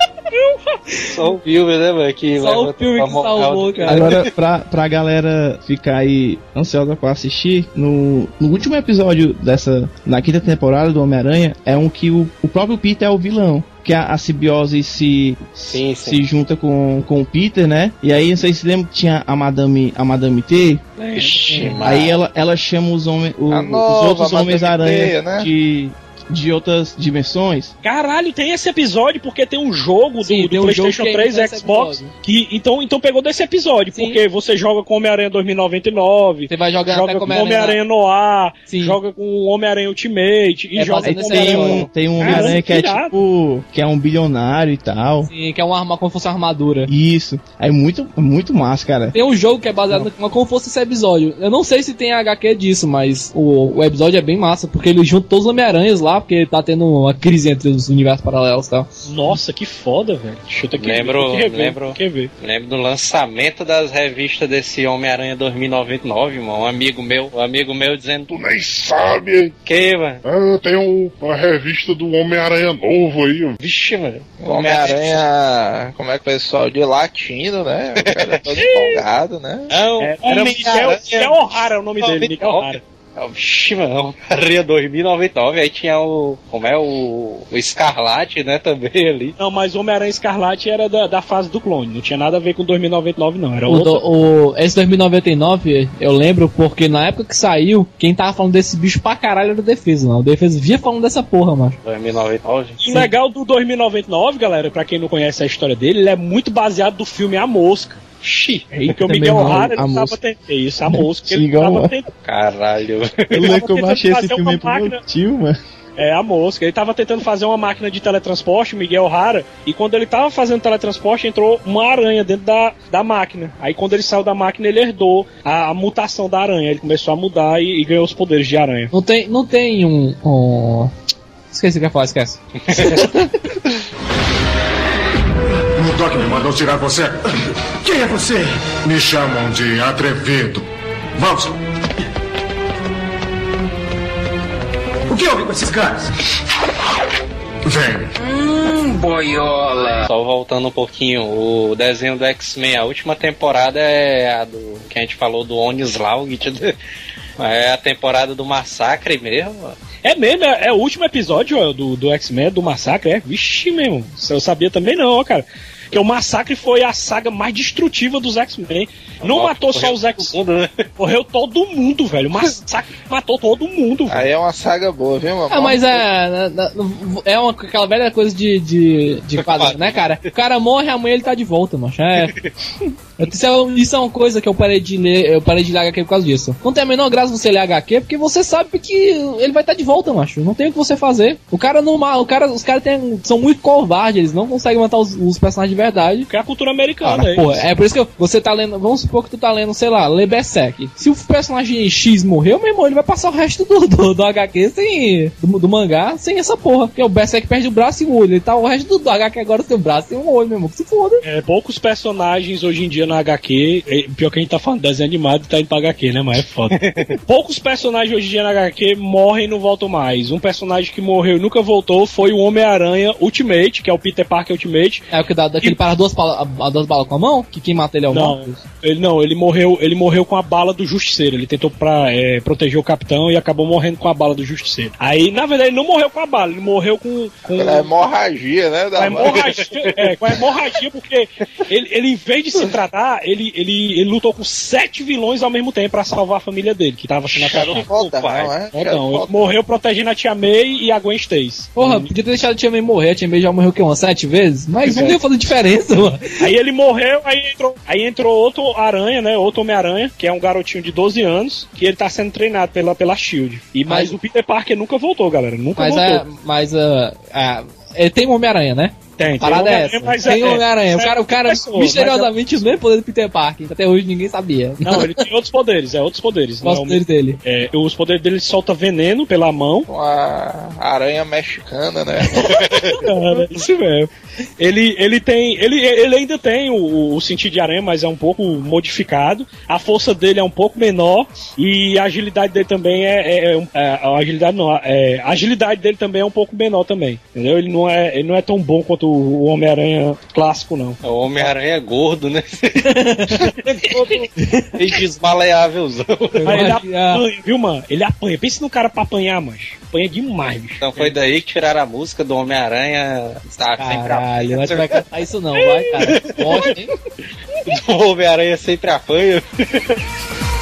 Só o filme, né, mano? Que Só o filme que salvou, de- cara. Agora, pra, pra galera ficar aí ansiosa pra assistir, no, no último episódio dessa. Na quinta temporada do Homem-Aranha, é um que o, o próprio Peter é o vilão. Que a, a simbiose se, Sim, sim. se junta com, com o Peter, né? E aí, não sei se lembra que tinha a Madame, a Madame T. Ixi, Aí ela, ela chama os, homens, o- os outros Homens-Aranha né? de, de outras dimensões. Caralho, tem esse episódio porque tem um jogo do, Sim, do tem um PlayStation jogo que é 3 e Xbox que então então pegou desse episódio, Sim. porque você joga com Homem-Aranha 2099, Você vai jogar joga com Homem-Aranha Noir, Sim. joga com o Homem-Aranha Ultimate e É joga com Homem-Aranha. um, tem um Homem-Aranha que é tipo. que é um bilionário e tal. Sim, que é uma arma como se fosse uma armadura. Isso. É muito, muito massa, cara. Tem um jogo que é baseado no, como fosse esse episódio. Eu não sei se tem HQ disso, mas o, o episódio é bem massa, porque ele junta todos os Homem-Aranhas lá, porque tá tendo uma crise entre os universos paralelos e tal. Nossa, que foda, velho. Deixa eu ter que, Lembro- rever, lembro. rever. Lembro do lançamento das revistas desse Homem-Aranha 2099, mano. Um amigo meu, um amigo meu dizendo, Tu nem sabe. que, mano? Ah, tem um- uma revista do Homem-Aranha novo aí. ó. Vixe, mano. O Homem-Aranha, como é que o pessoal de latino, né? O cara é todo empolgado, né? Não, É, era Miguel, Miguel O'Hara é o nome dele, Miguel O'Hara. É, Vixe, mano, Homem-Aranha 2099, aí tinha o. Como é o. O Escarlate, né, também ali. Não, mas o Homem-Aranha Escarlate era da, da fase do clone, não tinha nada a ver com 2099 não, era O, outro. do- o- esse 2099 eu lembro porque na época que saiu, quem tava falando desse bicho pra caralho era o Defesa, não. O Defesa via falando dessa porra, mano. 2099. O legal do 2099, galera, pra quem não conhece a história dele, ele é muito baseado do filme A Mosca. Xi, porque o Miguel não, O'Hara A ele tava tentando. Isso, a mosca. Ele Miguel tava tentando. Caralho. Eu tava lembro como eu tentando achei esse fazer filme uma máquina- tio, mano. É, a mosca. Ele tava tentando fazer uma máquina de teletransporte, o Miguel O'Hara, e quando ele tava fazendo teletransporte, entrou uma aranha dentro da, da máquina. Aí quando ele saiu da máquina, ele herdou a, a mutação da aranha. Ele começou a mudar e, e ganhou os poderes de aranha. Não tem, não tem um. um... Esqueci o que eu ia falar, esquece. O Doc me mandou tirar você. Quem é você? Me chamam de atrevido. Vamos. O que houve com esses caras? Vem. Só voltando um pouquinho, o desenho do X-Men, a última temporada é a do. que a gente falou do Onislaw. É a temporada do massacre mesmo. É mesmo, é, é o último episódio ó, do, do X-Men, do Massacre, é? Vixe mesmo. Eu sabia também não, ó, cara. Que o Massacre foi a saga mais destrutiva dos X-Men. Não Nossa, matou só os X. todo mundo, né? Morreu todo mundo, velho. O Massacre matou todo mundo, velho. Aí é uma saga boa, viu, mano? Ah, mas é. É uma, aquela velha coisa de, de, de quadrinho, né, cara? O cara morre, amanhã ele tá de volta, macho. É. Isso é, isso é uma coisa que eu parei de ler, eu parei de ler HQ por causa disso. Não tem a menor graça você ler HQ, porque você sabe que ele vai estar de volta, macho. Não tem o que você fazer. O cara não o cara, os caras são muito covardes, eles não conseguem matar os, os personagens de verdade. Que é a cultura americana, Cara, é é por isso que eu- você tá lendo. Vamos supor que tu tá lendo, sei lá, Lebesek. Se o personagem X morreu, meu irmão, ele vai passar o resto do, do, do HQ sem. Do, do mangá sem essa porra. Porque o Berserk perde o braço e o olho. Ele tá o resto do, do HQ agora sem o braço e um olho, meu irmão. Que se foda. É, poucos personagens hoje em dia na HQ, pior que a gente tá falando de desenho animado e tá indo pra HQ, né? Mas é foda. poucos personagens hoje em dia na HQ morrem e não voltam mais. Um personagem que morreu e nunca voltou foi o Homem-Aranha Ultimate, que é o Peter Parker Ultimate. É o que dá daquele para duas, a- duas balas com a mão? Que quem mata ele é o Não, ele não, ele morreu, ele morreu com a bala do Justiceiro. Ele tentou pra, é, proteger o capitão e acabou morrendo com a bala do Justiceiro. Aí, na verdade, ele não morreu com a bala, ele morreu com. com É hemorragia, né? com Da a hemorragia, é, com a hemorragia, porque ele, ele, em vez de se tratar, ele, ele, ele lutou com sete vilões ao mesmo tempo pra salvar a família dele, que tava sendo atacada. Pai. é? Ele Fodão. morreu protegendo a Tia May e a Gwen Stacy. Porra, podia ter deixado a Tia May morrer. A Tia May já morreu o quê? Umas sete vezes? Mas não ia fazer diferença, mano. Aí ele morreu, aí entrou, aí entrou outro aranha, né? Outro Homem-Aranha, que é um garotinho de 12 anos, que ele tá sendo treinado pela, pela Shield. E, mas, Mas- o Peter Parker nunca voltou, galera. Nunca Mas voltou. é. Mas ah, ah, é, tem o Homem-Aranha, né? Tem, tem Parada é Homem-Aranha, essa. mas Tem é- o Homem-Aranha. O é cara, o cara pessoa, misteriosamente os mesmos poderes do Peter Parker. que Até hoje ninguém sabia. Não, ele tem outros poderes, é outros poderes. Não os é o- poderes dele? É, os poderes dele solta veneno pela mão. Uma aranha mexicana, né? Cara, isso mesmo. Ele, ele tem. Ele, ele ainda tem o, o sentido de aranha, mas é um pouco modificado. A força dele é um pouco menor. E a agilidade dele também é. é- é é- a agilidade não. é, a agilidade dele também é um pouco menor também. Entendeu? Ele não é, ele não é tão bom quanto o Homem-Aranha clássico, não. O Homem-Aranha é gordo, né? e desmaleávelzão. Mas ele apanha, viu, mano? Ele apanha. Pensa no cara pra apanhar, mas apanha demais, bicho. Então foi daí que tiraram a música do Homem-Aranha. Está sempre Caralho, mas tu vai cantar isso não, vai, cara. Poxa, hein? O Homem-Aranha sempre apanha.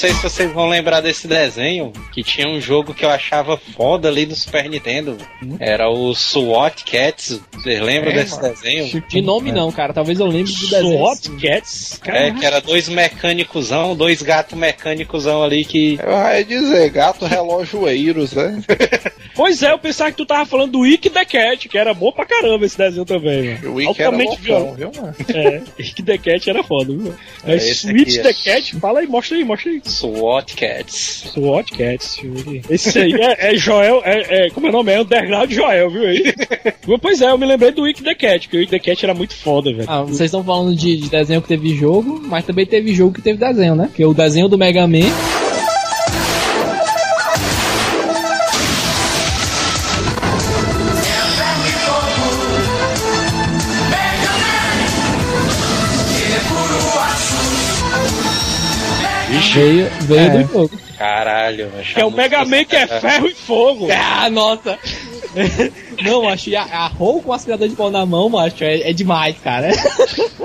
sei se vocês vão lembrar desse desenho, que tinha um jogo que eu achava foda ali do Super Nintendo. Era o SWAT Cats. Vocês lembram É, desse mano. desenho? De nome não, cara. Talvez eu lembre do desenho. SWAT Cats? É, que era dois mecânicosão, dois gatos mecânicosão ali que. Eu ia dizer, gato relojoeiros, né? Pois é, eu pensava que tu tava falando do Ick the Cat, que era bom pra caramba esse desenho também, mano. O Wiki era loucão, viu, mano? É, Ick the Cat era foda, viu? É, Mas esse Switch the é- Cat, fala aí, mostra aí, mostra aí. SWAT Cats. SWAT Cats. Esse aí é, é Joel, é, é- como é o nome? É Underground Joel, viu aí? pois é, eu me lembrei do Ick the Cat, que o Ick the Cat era muito foda, velho. Ah, vocês estão falando de, de desenho que teve jogo, mas também teve jogo que teve desenho, né? Que é o desenho do Mega Man. Veio, veio É. do jogo. Caralho, que é o Mega Man que é ferro e fogo. Ah, nossa! Não, macho, a, a Hole com o aspirador de pau na mão, macho, é, é demais, cara.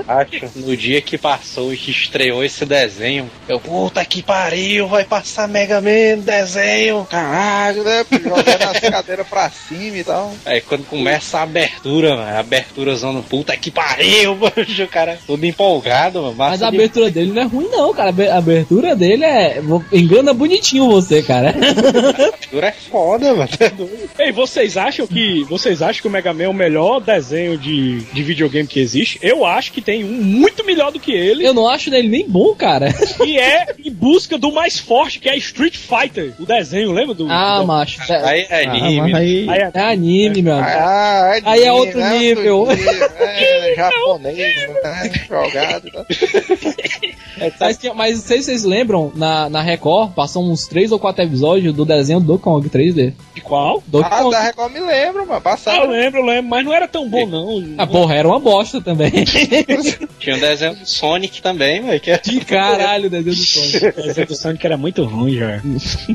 Acho, no dia que passou e que estreou esse desenho, eu, puta que pariu, vai passar Mega Man no desenho. Caralho, né? Jogando as cadeiras pra cima e tal. Aí quando começa a abertura, mano, a abertura zona, puta que pariu, mano, o cara todo empolgado, mano. Mas a de- abertura dele não é ruim, não, cara. A abe- A abertura dele é. Engana bonitinho você, cara. A abertura é foda, mano. doido. Ei, vocês acham que vocês acham que o Mega Man é o melhor desenho de, de videogame que existe? Eu acho que tem um muito melhor do que ele. Eu não acho dele nem bom, cara. E é em busca do mais forte, que é Street Fighter. O desenho, lembra do. Ah, do... macho. É, Aí é Ah, anime. mas aí. Aí é- é anime, meu amigo. Ah, Aí é outro né? nível. É, japonês, né? Jogado. Tá? Mas, tinha- mas não sei se vocês lembram, na, na Record, passou uns 3 ou 4 episódios do desenho do Kong 3D. De qual? Donkey Ah, Kong. da Record me lembro, mano. mas Ah, eu passava. lembro, eu lembro, mas não era tão bom, não. Ah, porra, era uma bosta também. Tinha um desenho do Sonic também, velho. Que é De caralho, o desenho do Sonic. O desenho do Sonic era muito ruim, já.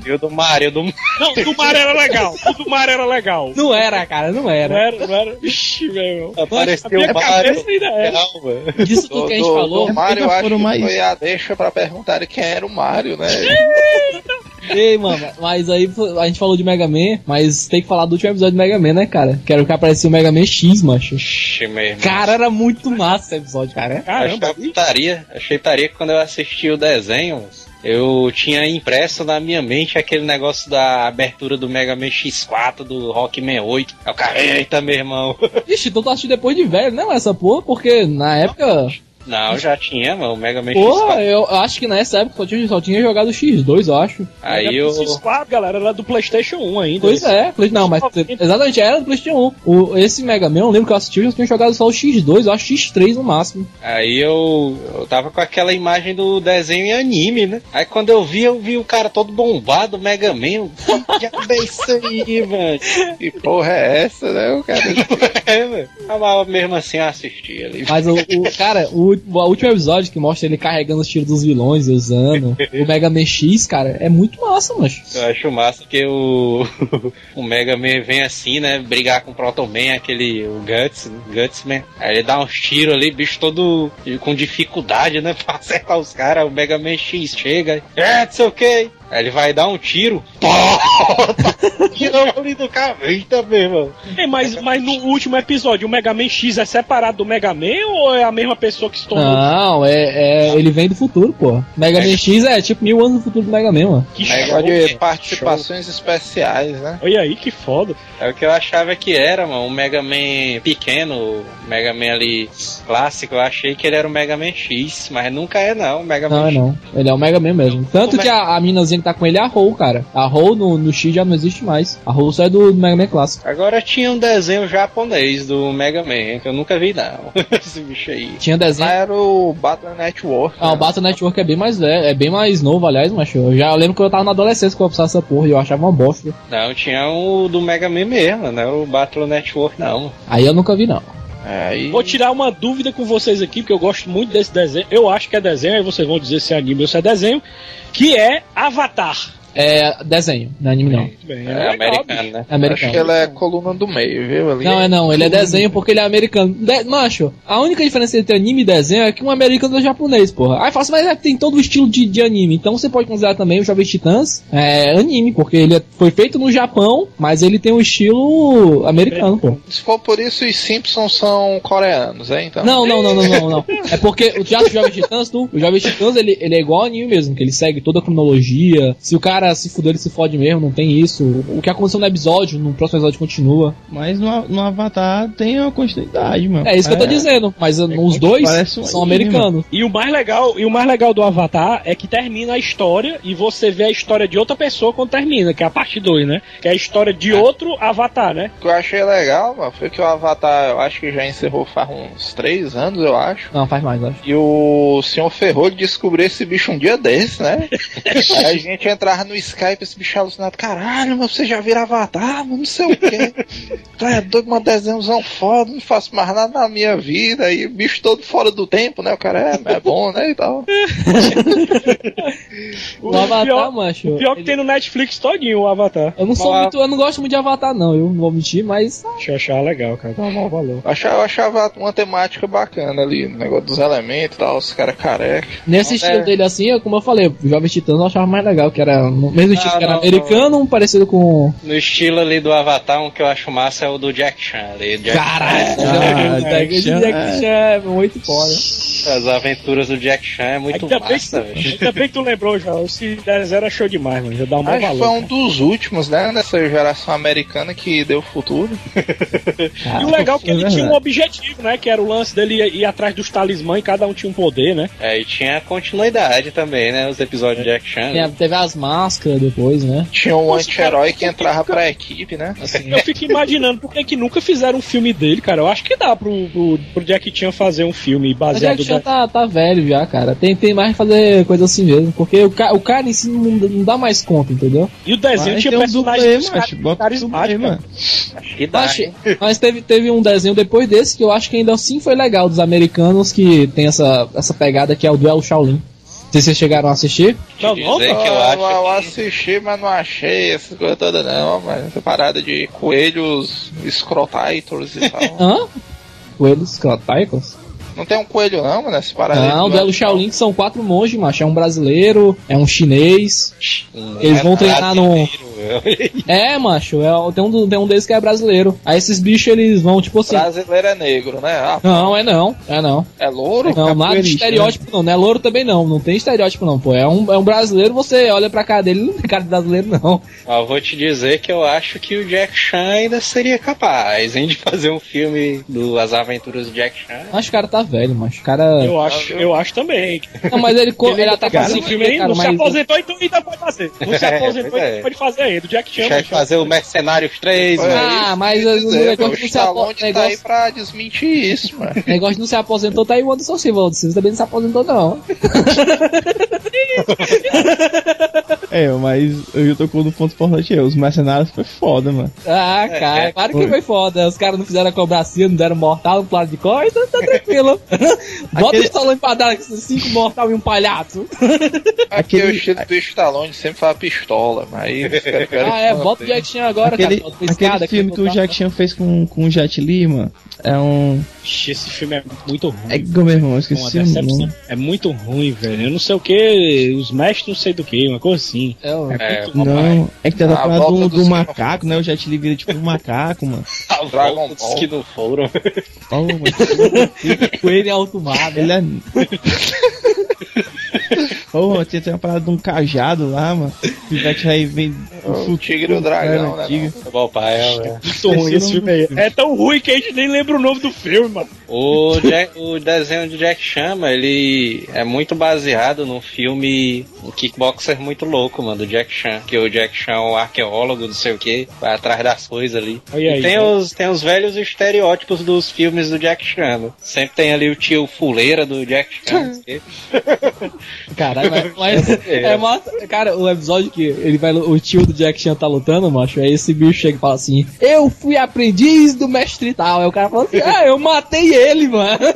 e o do Mario. Do... Não, o do Mario era legal. O do Mario era legal. Não era, cara, não Não era. era, não era. Vixe, meu. Apareceu A minha o Mario. ainda é. Real, velho. Disso tudo que a gente falou. do Mario, eu acho que mais- foi a deixa pra perguntarem quem era o Mario, né? Ei, mano, mas aí a gente falou de Mega Man, mas tem que falar do último episódio de Mega Man, né, cara? Que era o que apareceu o Mega Man X, macho. Ixi, meu irmão. Cara, era muito massa esse episódio, cara. Caramba, Achei putaria, achei putaria que quando eu assisti o desenho, eu tinha impresso na minha mente aquele negócio da abertura do Mega Man X4, do Rockman 8. Aí o cara, eita, meu irmão. Ixi, então tu assistiu depois de velho, né, essa porra? Porque na época. Não, já tinha, mano, o Mega Man Porra, X4. eu acho que nessa época só tinha, só tinha jogado o X2, eu acho. Aí eu. Esses quatro, galera, era do PlayStation 1 ainda. Pois é, Play- não, mas exatamente, era do PlayStation 1. O, esse Mega Man, eu lembro que eu assisti, eu já tinha jogado só o X2, eu acho X3 no máximo. Aí eu, eu tava com aquela imagem do desenho em anime, né? Aí quando eu vi, eu vi o cara todo bombado, Mega Man. Que diabo é isso aí, mano? Que porra é essa, né? O cara É, velho. Mas mesmo assim eu assisti ali. Mas o, o- cara, o, o último episódio que mostra ele carregando os tiros dos vilões e usando o Mega Man X, cara, é muito massa, macho. Eu acho massa que o, o Mega Man vem assim, né? Brigar com o Proto Man, aquele o Guts, Guts Man. Aí ele dá uns tiros ali, bicho todo com dificuldade, né? Pra acertar os caras. O Mega Man X chega, é, não sei o que. Aí ele vai dar um tiro, pô, tirou ali do cara. Eita, meu irmão. É, mas, mas no último episódio, o Mega Man X é separado do Mega Man ou é a mesma pessoa que se tornou? Não, é, é- ele vem do futuro, pô. Mega Man X é tipo mil anos do futuro do Mega Man, mano. Que Negócio show, de participações especiais, né? Olha aí, que foda. É o que eu achava que era, mano. Um Mega Man pequeno, o Mega Man ali clássico. Eu achei que ele era o Mega Man X, mas nunca é, não. O Mega Não, Man é não. Ele é o Mega Man mesmo. Tanto Como que é- a, a minazinha que tá com ele é a Rou, cara. A Rou no, no X já não existe mais. A Rou só é do, Mega Man clássico. Agora tinha um desenho japonês do Mega Man, que eu nunca vi, não. Esse bicho aí. Tinha desenho. Lá era o Battle Network. Ah, o Battle Network é bem mais velho, é bem mais novo, aliás, mas eu já eu lembro que eu tava na adolescência quando eu passava essa porra e eu achava uma bosta. Não, tinha o do Mega Man mesmo, não era o Battle Network, não. Aí eu nunca vi, não. É. Vou tirar uma dúvida com vocês aqui, porque eu gosto muito desse desenho. Eu acho que é desenho, aí vocês vão dizer se é anime ou se é desenho. Que é Avatar. É desenho, não é anime não. Muito bem, É, legal, americano, né? É Acho americano. que ele é coluna do meio, viu? Ali. Não, é não, ele é desenho porque ele é americano. De, macho, a única diferença entre anime e desenho é que um americano é japonês, porra. Aí fala assim, mas é que tem todo o estilo de, de anime. Então você pode considerar também o Jovens Titãs é, anime, porque ele é- foi feito no Japão, mas ele tem um estilo americano, pô. Se for por isso, os Simpsons são coreanos, é? Então. Não, não, não, não, não, não. É porque o Teatro Jovens Titãs, tu, o Jovens Titãs, ele, ele é igual ao anime mesmo, que ele segue toda a cronologia. Se o cara se fuder, ele se fode mesmo, não tem isso. O que aconteceu no episódio, no próximo episódio continua. Mas no, no Avatar tem uma continuidade, mano. É isso que eu tô dizendo, mas uh, os dois um são anime, americanos. E o mais legal, e o mais legal do Avatar é que termina a história e você vê a história de outra pessoa quando termina, que é a parte 2, né? Que é a história de outro Avatar, né? O que eu achei legal, mano, foi que o Avatar, eu acho que já encerrou faz uns três anos, eu acho. Não, faz mais, acho. E o senhor Ferrolho descobriu esse bicho um dia desse, né? Aí a gente entrava no Skype, esse bicho alucinado, caralho, mas você já vira Avatar, mano, não sei o quê. Tu é doido, uma desenhozão foda, não faço mais nada na minha vida. E o bicho todo fora do tempo, né? O cara é, é bom, né? E tal. O Avatar, pior, macho. o pior que ele- tem no Netflix todinho o Avatar. Eu não sou Fala- muito, eu não gosto muito de Avatar, não, eu não vou mentir, mas. Deixa eu achar legal, cara. Dá um valor. Eu achava, eu achava uma temática bacana ali, o negócio dos elementos e tal, os caras carecas. Nesse Não, estilo é. dele assim, eu- como eu falei, o Jovem Titãs eu achava mais legal, que era mesmo estilo Não, que era não, americano, um parecido com. No estilo ali do Avatar, um que eu acho massa é o do Jack Chan ali. Jack Caralho! Ah, Jack Chan, Jack Chan é muito foda. As aventuras do Jack Chan é muito Ainda massa, velho. ainda bem que tu lembrou, já. Esse desenho era show demais, mano. Já dá um bom valor. foi um cara. dos últimos, né? Dessa geração americana que deu futuro. E o legal é que ele verdade. tinha um objetivo, né? Que era o lance dele ir, atrás dos talismãs e cada um tinha um poder, né? É, e tinha continuidade também, né? Os episódios de Jack Chan. Tem- Teve as máscara depois, né? Tinha um anti-herói que entrava pra equipe, né? Assim, Eu fico imaginando por que que nunca fizeram um filme dele, cara. Eu acho que dá pro, pro, pro Jack Chan fazer um filme o baseado Jack Chan na- tá, tá velho já, cara. Tem, tem mais que fazer coisa assim mesmo. Porque o, ca, o cara em si não, não dá mais conta, entendeu? E o desenho Mas tinha um personagens o carismáticos, mano. Acho que dá. Mas, mas teve, teve um desenho depois desse que eu acho que ainda assim foi legal, dos americanos, que tem essa, essa pegada que é o Duelo Shaolin. Não se vocês chegaram a assistir. Não, não, que eu acho eu assisti, mas não achei essa coisa toda não, mas essa parada de coelhos scrotators e tal. Hã? Coelhos Crotaicos? Não tem um coelho não, mano, essa parada Não. Duelo Shaolin que são quatro monges, macho. É um brasileiro, é um chinês. Eles vão treinar no. É, macho, é, tem, um, tem um deles que é brasileiro. Aí esses bichos eles vão, tipo assim. Brasileiro é negro, né? Ah, Não, é não, é não. é louro? Não, nada de capoeirista, estereótipo não, não é louro também não, não tem estereótipo não, pô. É um, é um brasileiro, você olha pra cara dele, não tem cara de brasileiro não. Eu vou te dizer que eu acho que o Jack Chan ainda seria capaz, hein, de fazer um filme do As Aventuras do Jack Chan. Mas o cara tá velho, mas o cara. Eu acho, eu acho também. Não, mas ele, co- ele, Ele até tá faz fazendo filme aí, cara, não se aposentou, então ainda pode fazer. Não se É, aposentou, é. então pode fazer aí. Do Jack Chan. Quer macho. fazer o Mercenários 3, É, mano. Ah, mas o dizer, negócio o não se Stallone apo- tá aí negócio- pra desmentir isso, mano. negócio não se aposentou, tá aí o Anderson Silva. O Anderson Silva também não se aposentou, não. É, mas eu já tocou no ponto importante. aí, Os mercenários foi foda, mano. Ah, cara, é, claro que foi foda. Os caras não fizeram a cobracia, não deram mortal, no lado de cor, então tá tranquilo. Bota Aquele- o Stallone pra dar cinco mortal e um palhaço. Aqui Aquele- o estilo do Stallone sempre fala pistola, mas Ah, é, bota o Jack Chan agora, Aquele, cara. escada, aquele filme que o botar- Jack Chan fez com, com o Jet Li, mano, é um... Esse filme é muito ruim. É igual meu irmão, esqueci o decepção. nome. É muito ruim, velho. Eu não sei o que, os mestres não sei do que, uma coisa assim. É, ó. É, Não, é que tá A da do, dos do macaco, né? O Jet Li vira tipo um macaco, mano. a Dragon Ball. que não foram. Oh, mano. Coelho em alto mar? Ele é. Ô, mano, tinha tem uma parada de um cajado lá, mano. O Jet aí vem. O tigre e o dragão, né, tigre. Bom, pai, é, Muito ruim esse filme aí. É tão ruim que a gente nem lembra o nome do filme, mano. O, Jack- o desenho de Jack Chan, mano, ele é muito baseado num filme, um kickboxer muito louco, mano, do Jack Chan. Que o Jack Chan é um arqueólogo, não sei o que, vai atrás das coisas ali. Aí, e tem né? os, tem os velhos estereótipos dos filmes do Jack Chan. mano. Sempre tem ali o tio fuleira do Jack Chan. não sei o quê. Caralho, mas, mas é massa. Cara, o episódio que ele vai, o tio do Jack Chan tá lutando, macho, aí esse bicho chega e fala assim: Eu fui aprendiz do mestre tal. Aí o cara fala assim: Ah, eu matei ele, mano.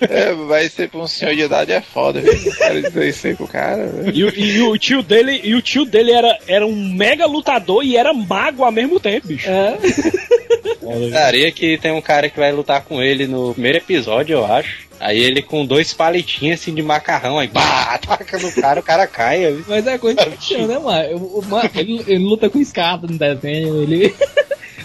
É, vai ser pra um senhor de idade é foda, viu? Quero dizer isso aí pro cara, velho. E, o- e o tio dele, e o tio dele era, era um mega lutador e era mago ao mesmo tempo, bicho. É. Daria que tem um cara que vai lutar com ele no primeiro episódio, eu acho. Aí ele com dois palitinhos assim de macarrão, aí pá, ataca no cara, o cara cai. Mas é coisa Chan, né, mano? Eu- o- mano, ele, ele luta com escada no desenho, ele.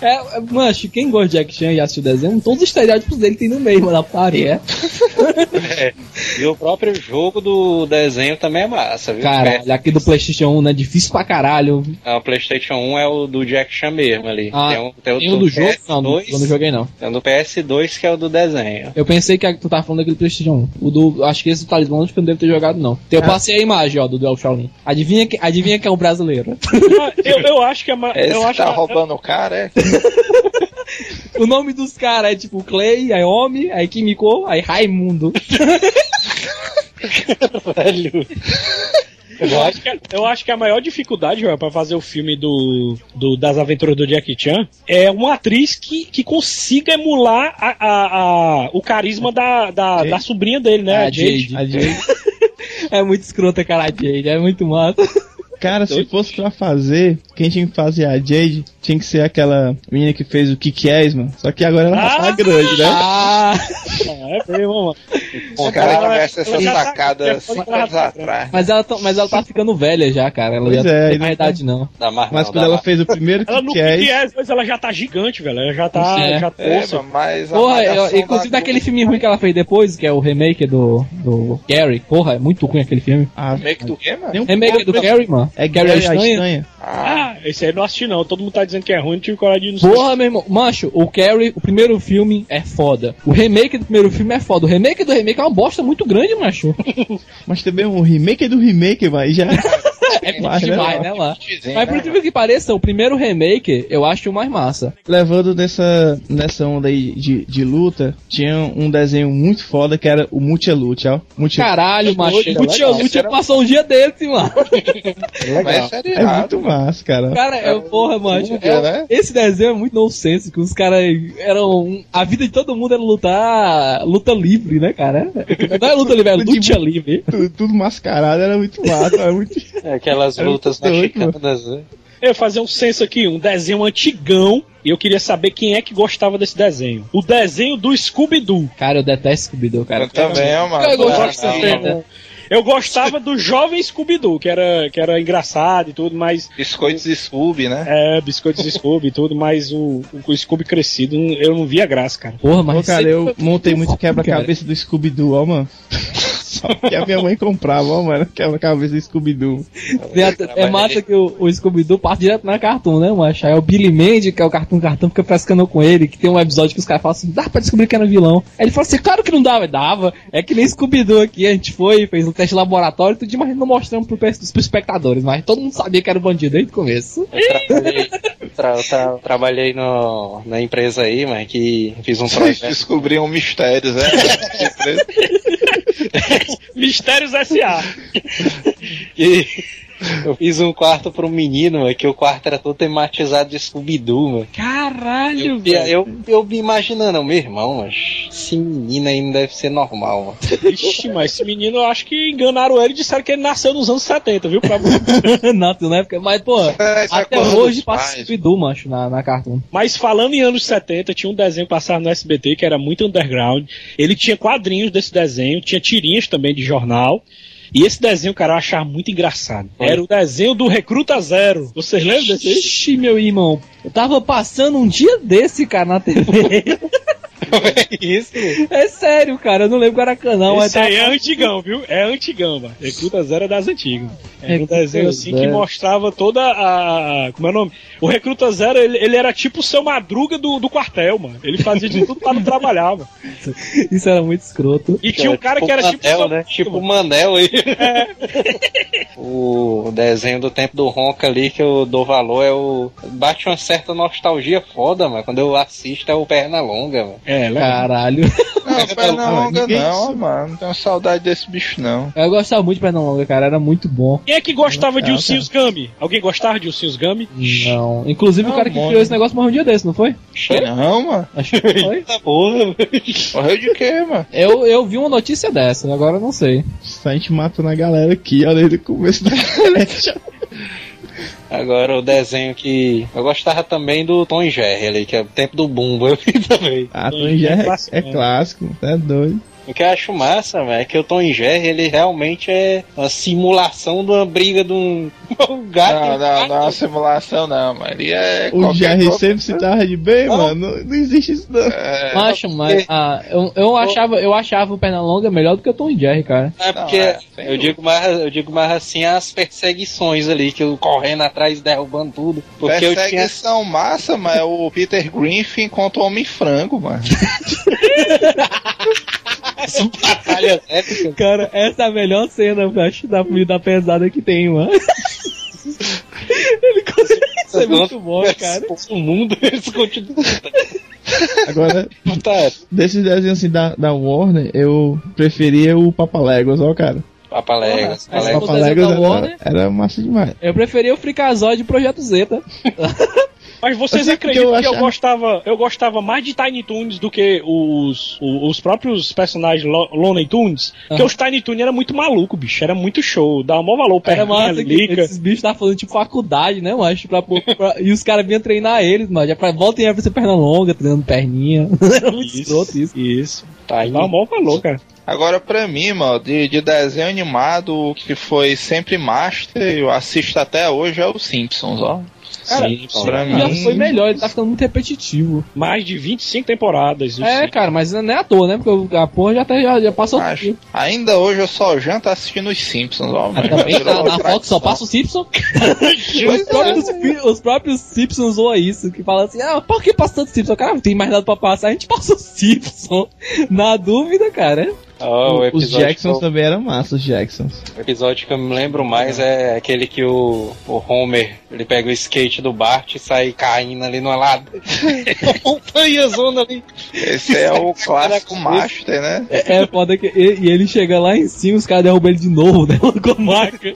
É, é, mancho, quem gosta de Jack Chan e assiste o desenho, todos os estereótipos dele tem no meio, mano, da parede. É. E o próprio jogo do desenho também é massa, viu? Caralho, aqui do PlayStation 1, né? Difícil pra caralho. É, o PlayStation 1 é o do Jack Chan mesmo ali. Ah, tem, um, tem o Tem o do jogo? Não, PS2, eu não joguei não. tem o do PS2 que é o do desenho. Eu pensei que a- tu tava falando daquele PlayStation 1. O do. Acho que esse do Talismã acho que eu não devo ter jogado, não. Eu passei a imagem, ó, do Duel Shaolin. Adivinha, que, adivinha que é um brasileiro. Eu, eu acho que é ma- Esse eu acho tá que- roubando o cara, é? o nome dos caras é tipo Clay, aí Homem, aí Kimiko, aí Raimundo. Velho. Eu acho, que, eu acho que a maior dificuldade, pra fazer o filme do, do- das aventuras do Jack Chan é uma atriz que, que consiga emular a, a- a- o carisma da, da, da sobrinha dele, né? Ah, a Jade. Jade. A Jade. É muito escrota, cara, a Jade. É muito massa. Cara, se fosse pra fazer, quem tinha que fazer a Jade tinha que ser aquela menina que fez o Kick-Ass, mano. Só que agora ela tá Ah! grande, né? Ah! É mesmo, mano. O cara tivesse essa tá- sacada já cinco foi anos pra- atrás. Mas ela, tá, mas ela tá ficando velha já, cara. Ela Pois já é, não tem não- idade, não. Dá mais Mas não, quando dá ela mais. fez o primeiro Ela no Kick-Ass, Kick-Ass, mas ela já tá gigante, velho. Ela já tá. É. Já É, mas Porra, eu- inclusive da daquele filme ruim que ela fez depois, que é o remake do, do Gary. Porra, é muito ruim aquele filme. ah, Remake do quê, mano? Remake do Gary, mano. É Gary Gary a Estranha. Ah, esse aí eu não assisti não. Todo mundo tá dizendo que é ruim, não tive coragem de não assistir. Porra, meu irmão. Macho, o Carrie, o primeiro filme é foda. O remake do primeiro filme é foda. O remake do remake é uma bosta muito grande, macho. Mas também o remake do remake, mas já. É né, demais, né, mano? Mas por incrível que pareça, o primeiro remake eu acho o mais massa. Levando nessa, nessa onda aí de, de luta, tinha um desenho muito foda que era o Multia Lute, ó. Multia... Caralho, macho. O legal. Tia Lúcia Era- passou um dia desse, mano. Mas é É muito massa, cara. Cara, é, porra, é- né? Esse desenho é muito nonsense, que os caras eram. um- A vida de todo mundo era lutar luta livre, né, cara? Não é luta livre, é luta livre. Tudo, tudo mascarado, era muito massa, era muito. Aquelas Era lutas doido, mexicanas, né? Eu ia fazer um censo aqui, um desenho antigão, e eu queria saber quem é que gostava desse desenho. O desenho do Scooby-Doo. Cara, eu detesto Scooby-Doo, cara. Eu também, mano. Eu gosto desse? Eu gostava do jovem Scooby-Doo, que era, que era engraçado e tudo, mas. Biscoitos e Scooby, né? É, biscoitos de Scooby e tudo, mas o, o Scooby crescido, eu não via graça, cara. Porra, mas. Pô, cara, eu montei muito quebra-cabeça do Scooby-Doo, ó, mano. Só que a minha mãe comprava, ó, mano, quebra-cabeça do Scooby-Doo. Até- É massa que o, o Scooby-Doo parte direto na Cartoon, né, macho? Aí o Billy Mandy, que é o Cartoon Cartoon, fica frescando com ele, que tem um episódio que os caras falam assim, dá pra descobrir que era vilão. Aí ele fala assim, claro que não dava, dava. É que nem Scooby-Doo aqui, a gente foi, fez um teste de laboratório, tudo, mas não mostramos pro, pros espectadores, mas todo mundo sabia que era o bandido desde o começo. Eu trabalhei, tra- tra- trabalhei no, na empresa aí, mas que fiz um Vocês projeto. descobriam mistérios, né? Mistérios S.A. E eu fiz um quarto pro menino, mano, que o quarto era todo tematizado de Scooby-Doo, mano. Caralho, Eu, eu, eu me imaginando, meu irmão, mas esse menino aí não deve ser normal, mano. Ixi, mas esse menino eu acho que enganaram ele e disseram que ele nasceu nos anos 70, viu? Pra... não, na época, mas, pô, É, é até coisa hoje passa. Scooby-Doo, macho, na, na Cartoon. Mas falando em anos 70, tinha um desenho que passava no SBT que era muito underground. Ele tinha quadrinhos desse desenho, tinha tirinhas também de jornal. E esse desenho, cara, eu achava muito engraçado. Era o desenho do Recruta Zero. Vocês lembram desse? Ixi, meu irmão, eu tava passando um dia desse, cara, na TV. Isso. é sério, cara, eu não lembro qual era canal, tava aí é antigão, viu? É antigão, mano. Recruta Zero é das antigas. Era um Recruta desenho assim que Zero. mostrava toda a. Como é o nome? O Recruta Zero, ele, ele era tipo o seu madruga do, do quartel, mano. Ele fazia de tudo pra não trabalhar, mano. Isso era muito escroto. E tinha um cara que era tipo. Manel, né? Tipo o Manel aí. o desenho do tempo do Ronca ali que eu dou valor é o. Bate uma certa nostalgia foda, mano. Quando eu assisto é o Pernalonga, mano. É, legal. Caralho. Não, perna longa ninguém não, mano. Não tenho saudade desse bicho, não. Eu gostava muito de Pernalonga, cara, era muito bom. Quem é que gostava de Ursinhos Gummy? Alguém gostava de Ursinhos Gummy? Não. Inclusive o Não, cara que criou esse negócio morreu um dia desse, não foi? Não, mano. Acho que foi. Eita porra, mano. Morreu de quê, mano? Eu, eu vi uma notícia dessa, agora eu não sei. A gente matando a galera aqui, ó, desde o começo da internet. Agora o desenho que. Eu gostava também do Tom e Jerry ali, que é o tempo do Bumbo, eu vi também. Ah, Tom já é, clássico, é né? clássico, é doido. O que eu acho massa, velho, é que o Tom e Jerry, ele realmente é uma simulação de uma briga de um, um gato. Não, não, não é uma simulação, não, mano. Ele é. O Jerry coisa- sempre se tava de bem, Não. mano. Não, não existe isso, não. É, Macho, mas ah, eu, eu, achava, eu achava o Pernalonga melhor do que o Tom e Jerry, cara. É porque Não, é, eu, digo mais, eu digo mais assim as perseguições ali, que eu correndo atrás, derrubando tudo. Porque eu tinha. Perseguição massa, mas é o Peter Griffin contra o Homem-Frango, mano. Essa batalha épica. Cara, essa é a melhor cena, eu acho, da vida pesada que tem, mano. Ele consegue. Isso é muito bom, cara. O mundo, eles continuam. Agora, Tá, desses desenhos assim da, da Warner, eu preferia o Papaléguas, ó, cara. Papaléguas. Mas O Lego. Papaléguas da era, Warner? era massa demais. Eu preferia o Frikazoid Projeto Zeta. Mas vocês porque acreditam eu que eu gostava, eu gostava mais de Tiny Toons do que os, os, os próprios personagens Lo- Looney Tunes? Porque Aham. os Tiny Toons era muito maluco, bicho. Era muito show. Dava mó valor. Era Perninha, massa esses bichos estavam fazendo tipo faculdade, né, macho? Pra, pra- e os caras vinham treinar eles, mano. Já pra volta e ia pra ser perna longa, treinando perninha. Era muito escroto isso. Isso. Tá aí. Dava mó valor, cara. Agora, pra mim, mano, de, de desenho animado, o que foi sempre master, eu assisto até hoje, é o Simpsons, ó. Cara, Simpsons. pra já mim- foi melhor, ele tá ficando muito repetitivo. Mais de 25 temporadas. É, Simpsons. cara, mas não é à toa, né? Porque a porra já, tá, já, já passou. Acho. Ainda hoje eu só janto assistindo os Simpsons, ó. Ah, Também na, na Fox só passa o Simpson. os, próprios, os próprios Simpsons zoam isso, que falam assim, ah, por que passa tanto Simpson? Cara, não tem mais nada pra passar, a gente passa o Simpson. Na dúvida, cara. Ó, o Os Jacksons eu- também eram massa, os Jacksons. O episódio que eu me lembro mais é aquele que o, o Homer ele pega o skate do Bart e sai caindo ali numa lado. Montanha zona ali. Esse é o clássico Master, né? É, é foda que e, e ele chega lá em cima, os caras derrubam ele de novo, né? Com a marca.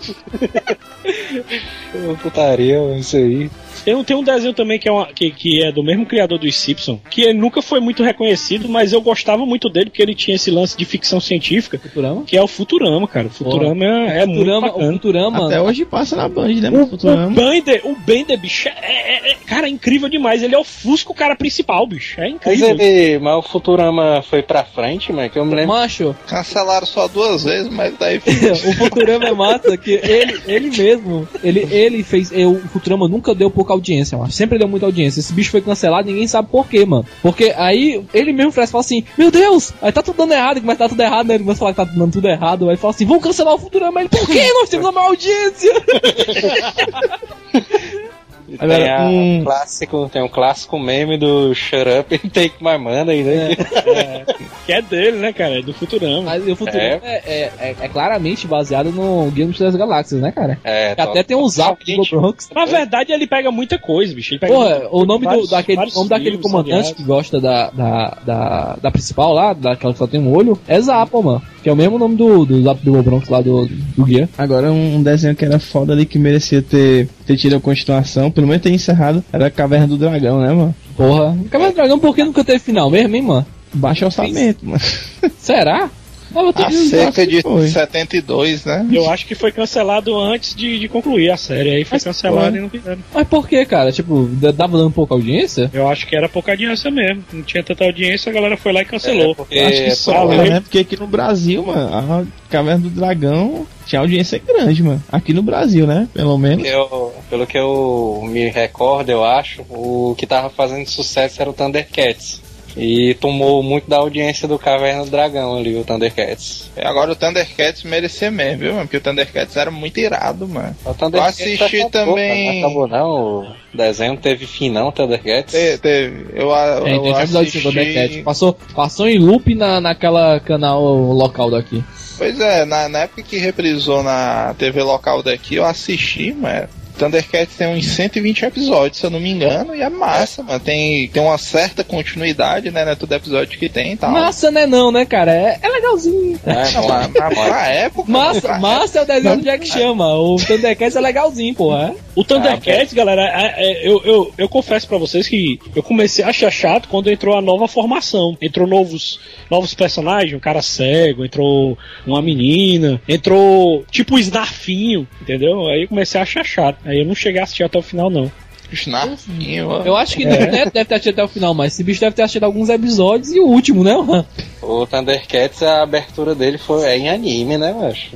Ô, Putaria, isso aí. Tem, um- tem um desenho também que é, uma- que, que é do mesmo criador dos Simpsons, que ele nunca foi muito reconhecido, mas eu gostava muito dele porque ele tinha esse lance de ficção científica, Futurama? que é o Futurama, cara. O Futurama é, é muito Futurama, o bacana. Futurama. Até hoje passa na Band, né? O, mano? o Futurama. Bender, o Bender, bicho, é, é- é- cara, é incrível demais. Ele é o Fusco, o cara principal, bicho. É Mas incrível. ele. Mas o Futurama foi pra frente, mas que eu me lembro. Macho, Cancelaram só duas vezes, mas daí o Futurama é massa que ele, ele mesmo, ele, ele fez. eu- o Futurama nunca deu pouca audiência, mano. Sempre deu muita audiência. Esse bicho foi cancelado, ninguém sabe por quê, mano. Porque aí ele mesmo faz fala assim: Meu Deus, aí tá tudo dando errado, mas tá tudo errado, né? Ele a falar que tá dando tudo errado. Aí fala assim: Vamos cancelar o Futurama. Ele, por quê? Nós temos a maior audiência. Tem, Agora, a- um- clássico, tem um clássico meme do Shut Up and Take My Money, né? Que é dele, né, cara? É do Futurama. Mas o Futurama é, é, é- é claramente baseado no Game das Galáxias, né, cara? É, até tem um zap do Bronx. Na verdade, ele pega muita coisa, bicho. Ele pega Porra, o nome, do, vários- daquele, vários o nome daquele comandante aliás. que gosta da, da, da, da principal lá, daquela que só tem um olho, é Zappa, mano. Que é o mesmo nome do, do Zap do Bronx lá do, do guia. Agora um desenho que era foda ali que merecia ter, ter tido a continuação, pelo menos ter encerrado, era a Caverna do Dragão, né, mano? Porra. Caverna do Dragão, por que nunca teve final mesmo, hein, mano? Baixo orçamento, mano. Será? Há dizendo- cerca de foi. 72, né? Eu acho que foi cancelado antes de, de concluir a série. Aí foi Mas cancelado foi. e não fizeram. Mas por que, cara? Tipo, dava dando pouca audiência? Eu acho que era pouca audiência mesmo. Não tinha tanta audiência, a galera foi lá e cancelou. É, porque- Acho que É, só, né? Porque aqui no Brasil, mano, a Caverna do Dragão tinha audiência grande, mano. Aqui no Brasil, né? Pelo menos. Eu- pelo que eu me recordo, eu acho, o que tava fazendo sucesso era o Thundercats. E tomou muito da audiência do Caverna do Dragão ali, o Thundercats. E Agora o Thundercats merecia mesmo, viu, mano? Porque o Thundercats era muito irado, mano. O Thundercats Eu assisti acabou, também- Não acabou não, o desenho não teve fim não, Thundercats. Te- Teve. Eu, eu, tem eu assisti... Thundercat. Passou, passou em loop na, naquela canal local daqui. Pois é, na, na época que reprisou na TV local daqui, eu assisti, mano. Thundercats tem uns 120 episódios, se eu não me engano, e é massa, mano. Tem, tem uma certa continuidade, né? Não é todo episódio que tem e tal. Massa, né, não, né, cara? É, é legalzinho. É, Não, mas, mas pra época. Massa, pra massa é o desenho do Jack Chama. O Thundercats é legalzinho, porra. O Thundercats, galera, é- é- eu, eu, eu confesso pra vocês que eu comecei a achar chato quando entrou a nova formação. Entrou novos, novos personagens, um cara cego, entrou uma menina, entrou tipo o Snarfinho, entendeu? Aí eu comecei a achar chato. Aí eu não cheguei a assistir até o final, não. Eu acho que não deve, deve ter assistido até o final, mas esse bicho deve ter assistido alguns episódios e o último, né, mano? O Thundercats, a abertura dele foi é em anime, né, macho?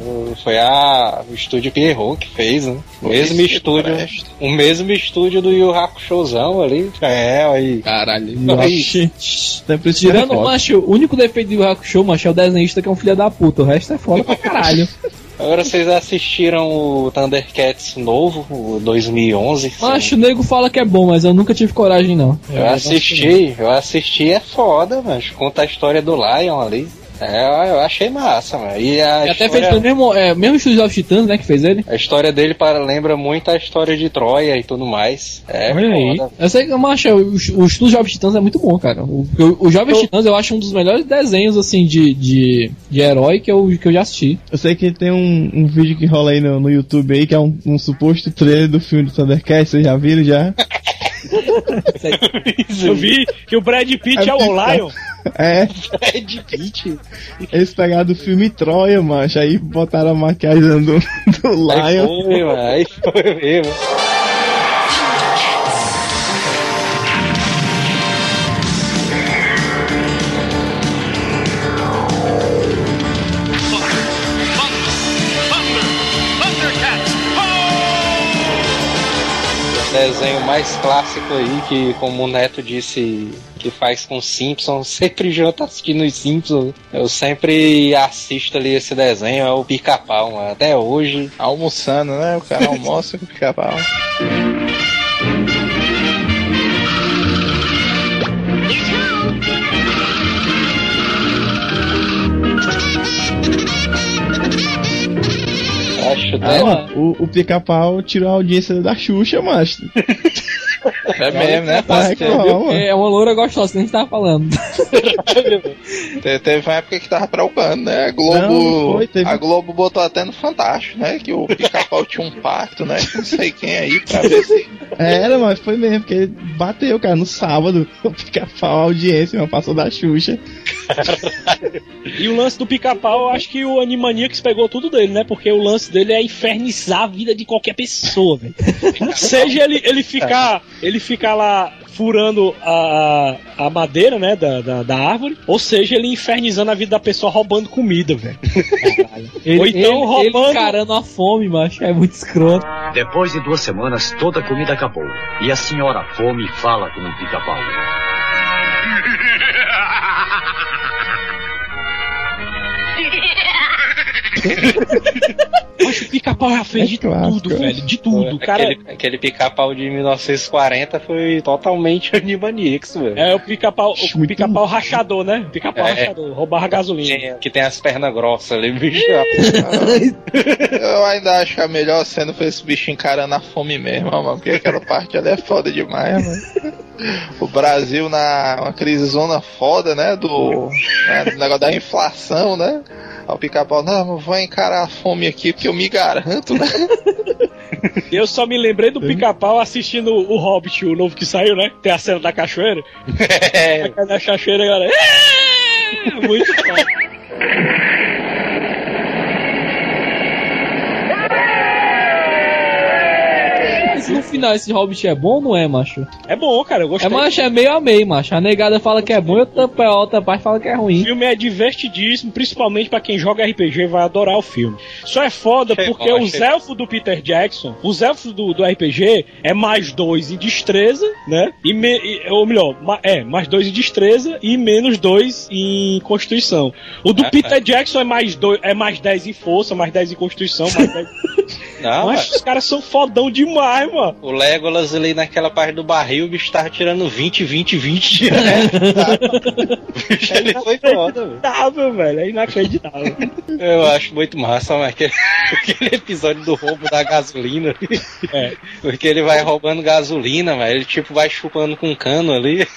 Foi a, o estúdio Pierrot que fez, né? O mesmo Esse estúdio. O mesmo estúdio do Yu Hakushozão ali. É, aí. Caralho. Aí. Isso Tirando é macho, o único defeito do Hakusho, macho, é o desenhista que é um filho da puta. O resto é foda pra caralho. Agora vocês assistiram o Thundercats novo, o 2011? macho, o nego fala que é bom, mas eu nunca tive coragem, não. Eu assisti, eu assisti, é foda, mas conta a história do Lion ali. É, eu achei massa, mano. E a E até história, feito pelo mesmo, é, mesmo estúdio of Titãs, né, que fez ele. a história dele para, lembra muito a história de Troia e tudo mais. É Olha aí. Eu sei que, macho, o, o estúdio Jovens Titãs é muito bom, cara. O, o, o Jovens Titãs eu acho um dos melhores desenhos, assim, de, de, de herói que eu, que eu já assisti. Eu sei que tem um, um vídeo que rola aí no, no YouTube aí, que é um, um suposto trailer do filme do Thundercats, vocês já viram já? Eu vi que o Brad Pitt é o Lion. É, Brad Pitt. eles pegaram do filme Troia, macho, aí botaram a maquiagem do, do Aí Lion. foi, mano. Aí foi mesmo. desenho mais clássico aí, que como o Neto disse, que faz com Simpsons, sempre junto assistindo os Simpsons. Eu sempre assisto ali esse desenho, é o pica-pau, até hoje. Almoçando, né? O cara almoça com pica-pau. Dela. mano, o, o pica-pau tirou a audiência da Xuxa, mas. É mesmo, né? Mano? É uma loura gostosa, que a gente tava falando. Te- Teve uma época que tava preocupando, né? A Globo, Não, foi, teve- a Globo botou até no Fantástico, né? Que o pica-pau tinha um pacto, né? Não sei quem aí, pra ver se. Era, mas foi mesmo, porque ele bateu, cara, no sábado. O pica-pau, a audiência, mano, passou da Xuxa. E o lance do pica-pau, eu acho que o Animaniacs pegou tudo dele, né? Porque o lance dele é infernizar a vida de qualquer pessoa, velho. Seja ele, ele ficar ele ficar lá furando a, a madeira, né, da, da, da árvore, ou seja, ele infernizando a vida da pessoa roubando comida, velho. Ou então ele, roubando- ele encarando a fome, macho, é muito escroto. Depois de duas semanas, toda a comida acabou. E a senhora fome fala com o pica-pau. Mas o pica-pau já fez de tudo, velho. De tudo. O cara Aquele, aquele pica-pau de 1940 foi totalmente Animaniacs, velho. é o pica-pau, o pica-pau rachador, né? Pica-pau É. rachador, roubava gasolina. Tem- Que tem as pernas grossas ali, bicho. Eu ainda acho que a melhor cena foi esse bicho encarando a fome mesmo, mano. Porque aquela parte ali é foda demais, mano. O Brasil na uma crise zona foda, né? Do, né, do negócio da inflação, né? Aí o pica-pau, não, vou encarar a fome aqui porque eu me garanto, né? Eu só me lembrei do pica-pau assistindo o Hobbit, o novo que saiu, né? Tem a cena da cachoeira. É. A da cachoeira, galera. É! Muito foda. Mas no final esse Hobbit é bom ou não é, macho? É bom, cara, eu gostei. É, macho, é meio a meio, macho. A negada fala que é bom e outra, a outra parte fala que é O ruim. filme é divertidíssimo, principalmente pra quem joga RPG vai adorar o filme. Só é foda Chegou, porque os chegou. elfos do Peter Jackson, os elfos do, do RPG é mais dois em destreza, né? E, me- e- ou melhor, ma- é mais dois em destreza e menos dois em constituição. O do Ah, Peter Jackson é mais dois, é mais 10 em força, mais 10 em constituição, mais 10... Não, Mas os caras são fodão demais, mano. o Legolas ali naquela parte do barril, o bicho tava tirando 20, 20, 20 direto. Bicho, ele foi foda, velho. Inacreditável, velho. É inacreditável. Eu acho muito massa, mas aquele, aquele episódio do roubo da gasolina. É. Porque ele vai roubando gasolina, velho. Ele tipo vai chupando com um cano ali.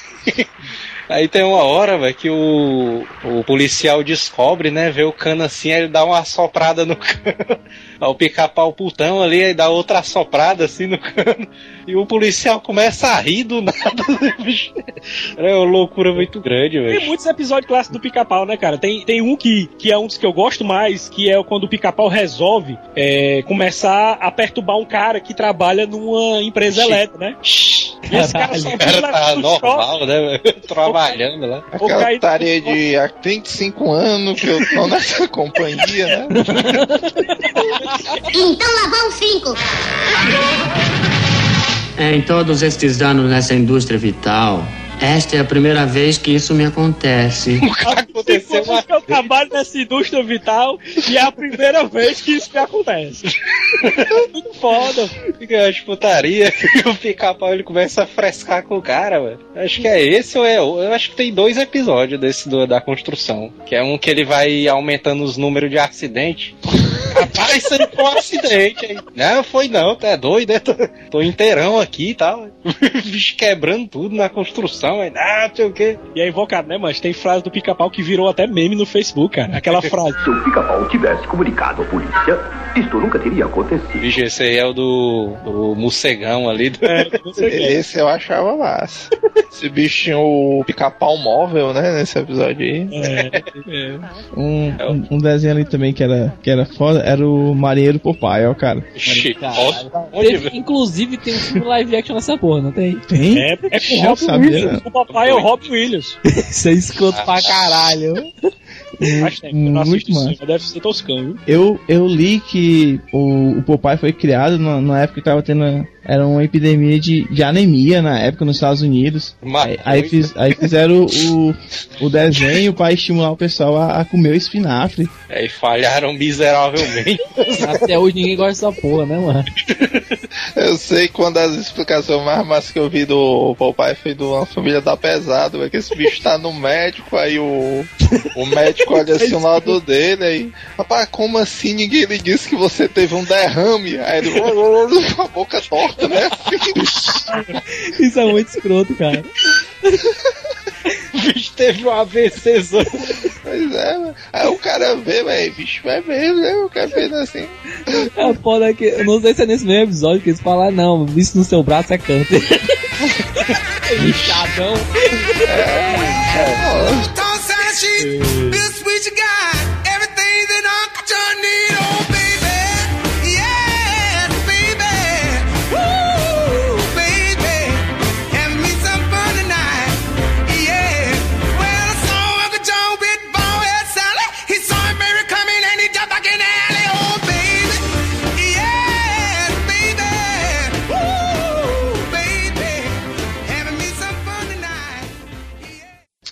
Aí tem uma hora, velho, que o, o policial descobre, né? Vê o cano assim, aí ele dá uma assoprada no cano. Aí o pica-pau putão ali, aí dá outra assoprada assim no cano. E o policial começa a rir do nada. bicho. É uma loucura muito grande, Tem velho. muitos episódios clássicos do pica-pau, né, cara? Tem, tem um que, que é um dos que eu gosto mais, que é quando o pica-pau resolve é, começar a perturbar um cara que trabalha numa empresa elétrica, né? E esse cara só O cara tá no normal, né, velho? Trabalhando lá. Aquela Caio- tarefa de há 25 anos que eu tô nessa companhia, né? Então lá vão cinco. Em todos estes anos nessa indústria vital, esta é a primeira vez que isso me acontece. Aconteceu uma... Eu trabalho nessa indústria vital e é a primeira vez que isso me acontece. Muito foda. Fica as putaria e o pica-pau ele começa a frescar com o cara, velho. Acho que é esse ou é o- Eu acho que tem dois episódios desse do- da construção. Que é um que ele vai aumentando os números de acidente. Rapaz, aí foi um acidente, hein? Não, foi não, tu é doido, né? Tô, tô inteirão aqui e tal. Bicho quebrando tudo na construção, hein? Ah, não sei o quê. E é invocado, né, mas tem frase do pica-pau que virou até meme no Facebook, cara. Aquela frase. Se o pica-pau tivesse comunicado à polícia, isto nunca teria acontecido. Bicho, esse aí é o do, do morcegão ali. Do... É. Esse eu achava massa. Esse bicho tinha o pica-pau móvel, né? Nesse episódio aí. É, é. Um, um, um desenho ali também que era, que era foda era o Marinheiro Popeye, ó, cara. Onde, Teve- inclusive tem um filme live action nessa porra, não tem? Tem? É, é com Robin Williams. O papai é o Robin Williams. Isso é escroto pra caralho. Faz tempo eu não Muito mas deve ser viu? Eu, eu li que o, o Popeye foi criado na, na época que tava tendo. Era uma epidemia de, de anemia na época nos Estados Unidos. Aí, aí, fiz- aí fizeram o, o desenho para estimular o pessoal a, a comer o espinafre. Aí falharam miseravelmente. Até hoje ninguém gosta dessa porra, né, mano? Eu sei que uma das explicações mais massas que eu vi do Popeye foi de uma família da pesado, é que esse bicho tá no médico, aí o, o médico olha assim o lado dele, aí, rapaz, como assim ninguém lhe disse que você teve um derrame? Aí ele, com a boca torta, né? Isso é muito escroto, cara. O bicho teve um AVC. Pois é, aí o cara vê, velho, bicho vai mesmo, né? O cara fez assim. A foda é que. Eu não sei se é nesse mesmo episódio que eles falam, ah, não, isso no seu braço é câncer. Lixadão. Toss out sheet, Bill Sweet you got everything that need,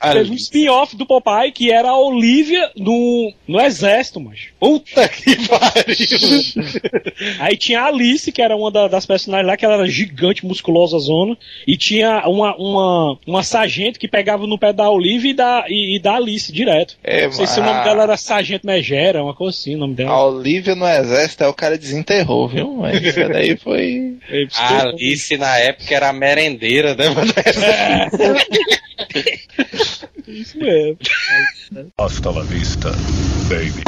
Teve um spin-off do Popeye que era a Olivia no, no exército, mas. Puta que pariu! Aí tinha a Alice, que era uma da- das personagens lá, que ela era gigante, musculosa zona. E tinha uma, uma, uma sargento que pegava no pé da Olivia e da, e, e da Alice direto. É, Não sei se o mas- nome dela era Sargento Megera, uma coisa assim, o nome A dela. Olivia no exército é o cara desenterrou, viu? Mas isso daí foi. A Alice na época era a merendeira, né, mano? Isso mesmo. Hasta la vista, baby.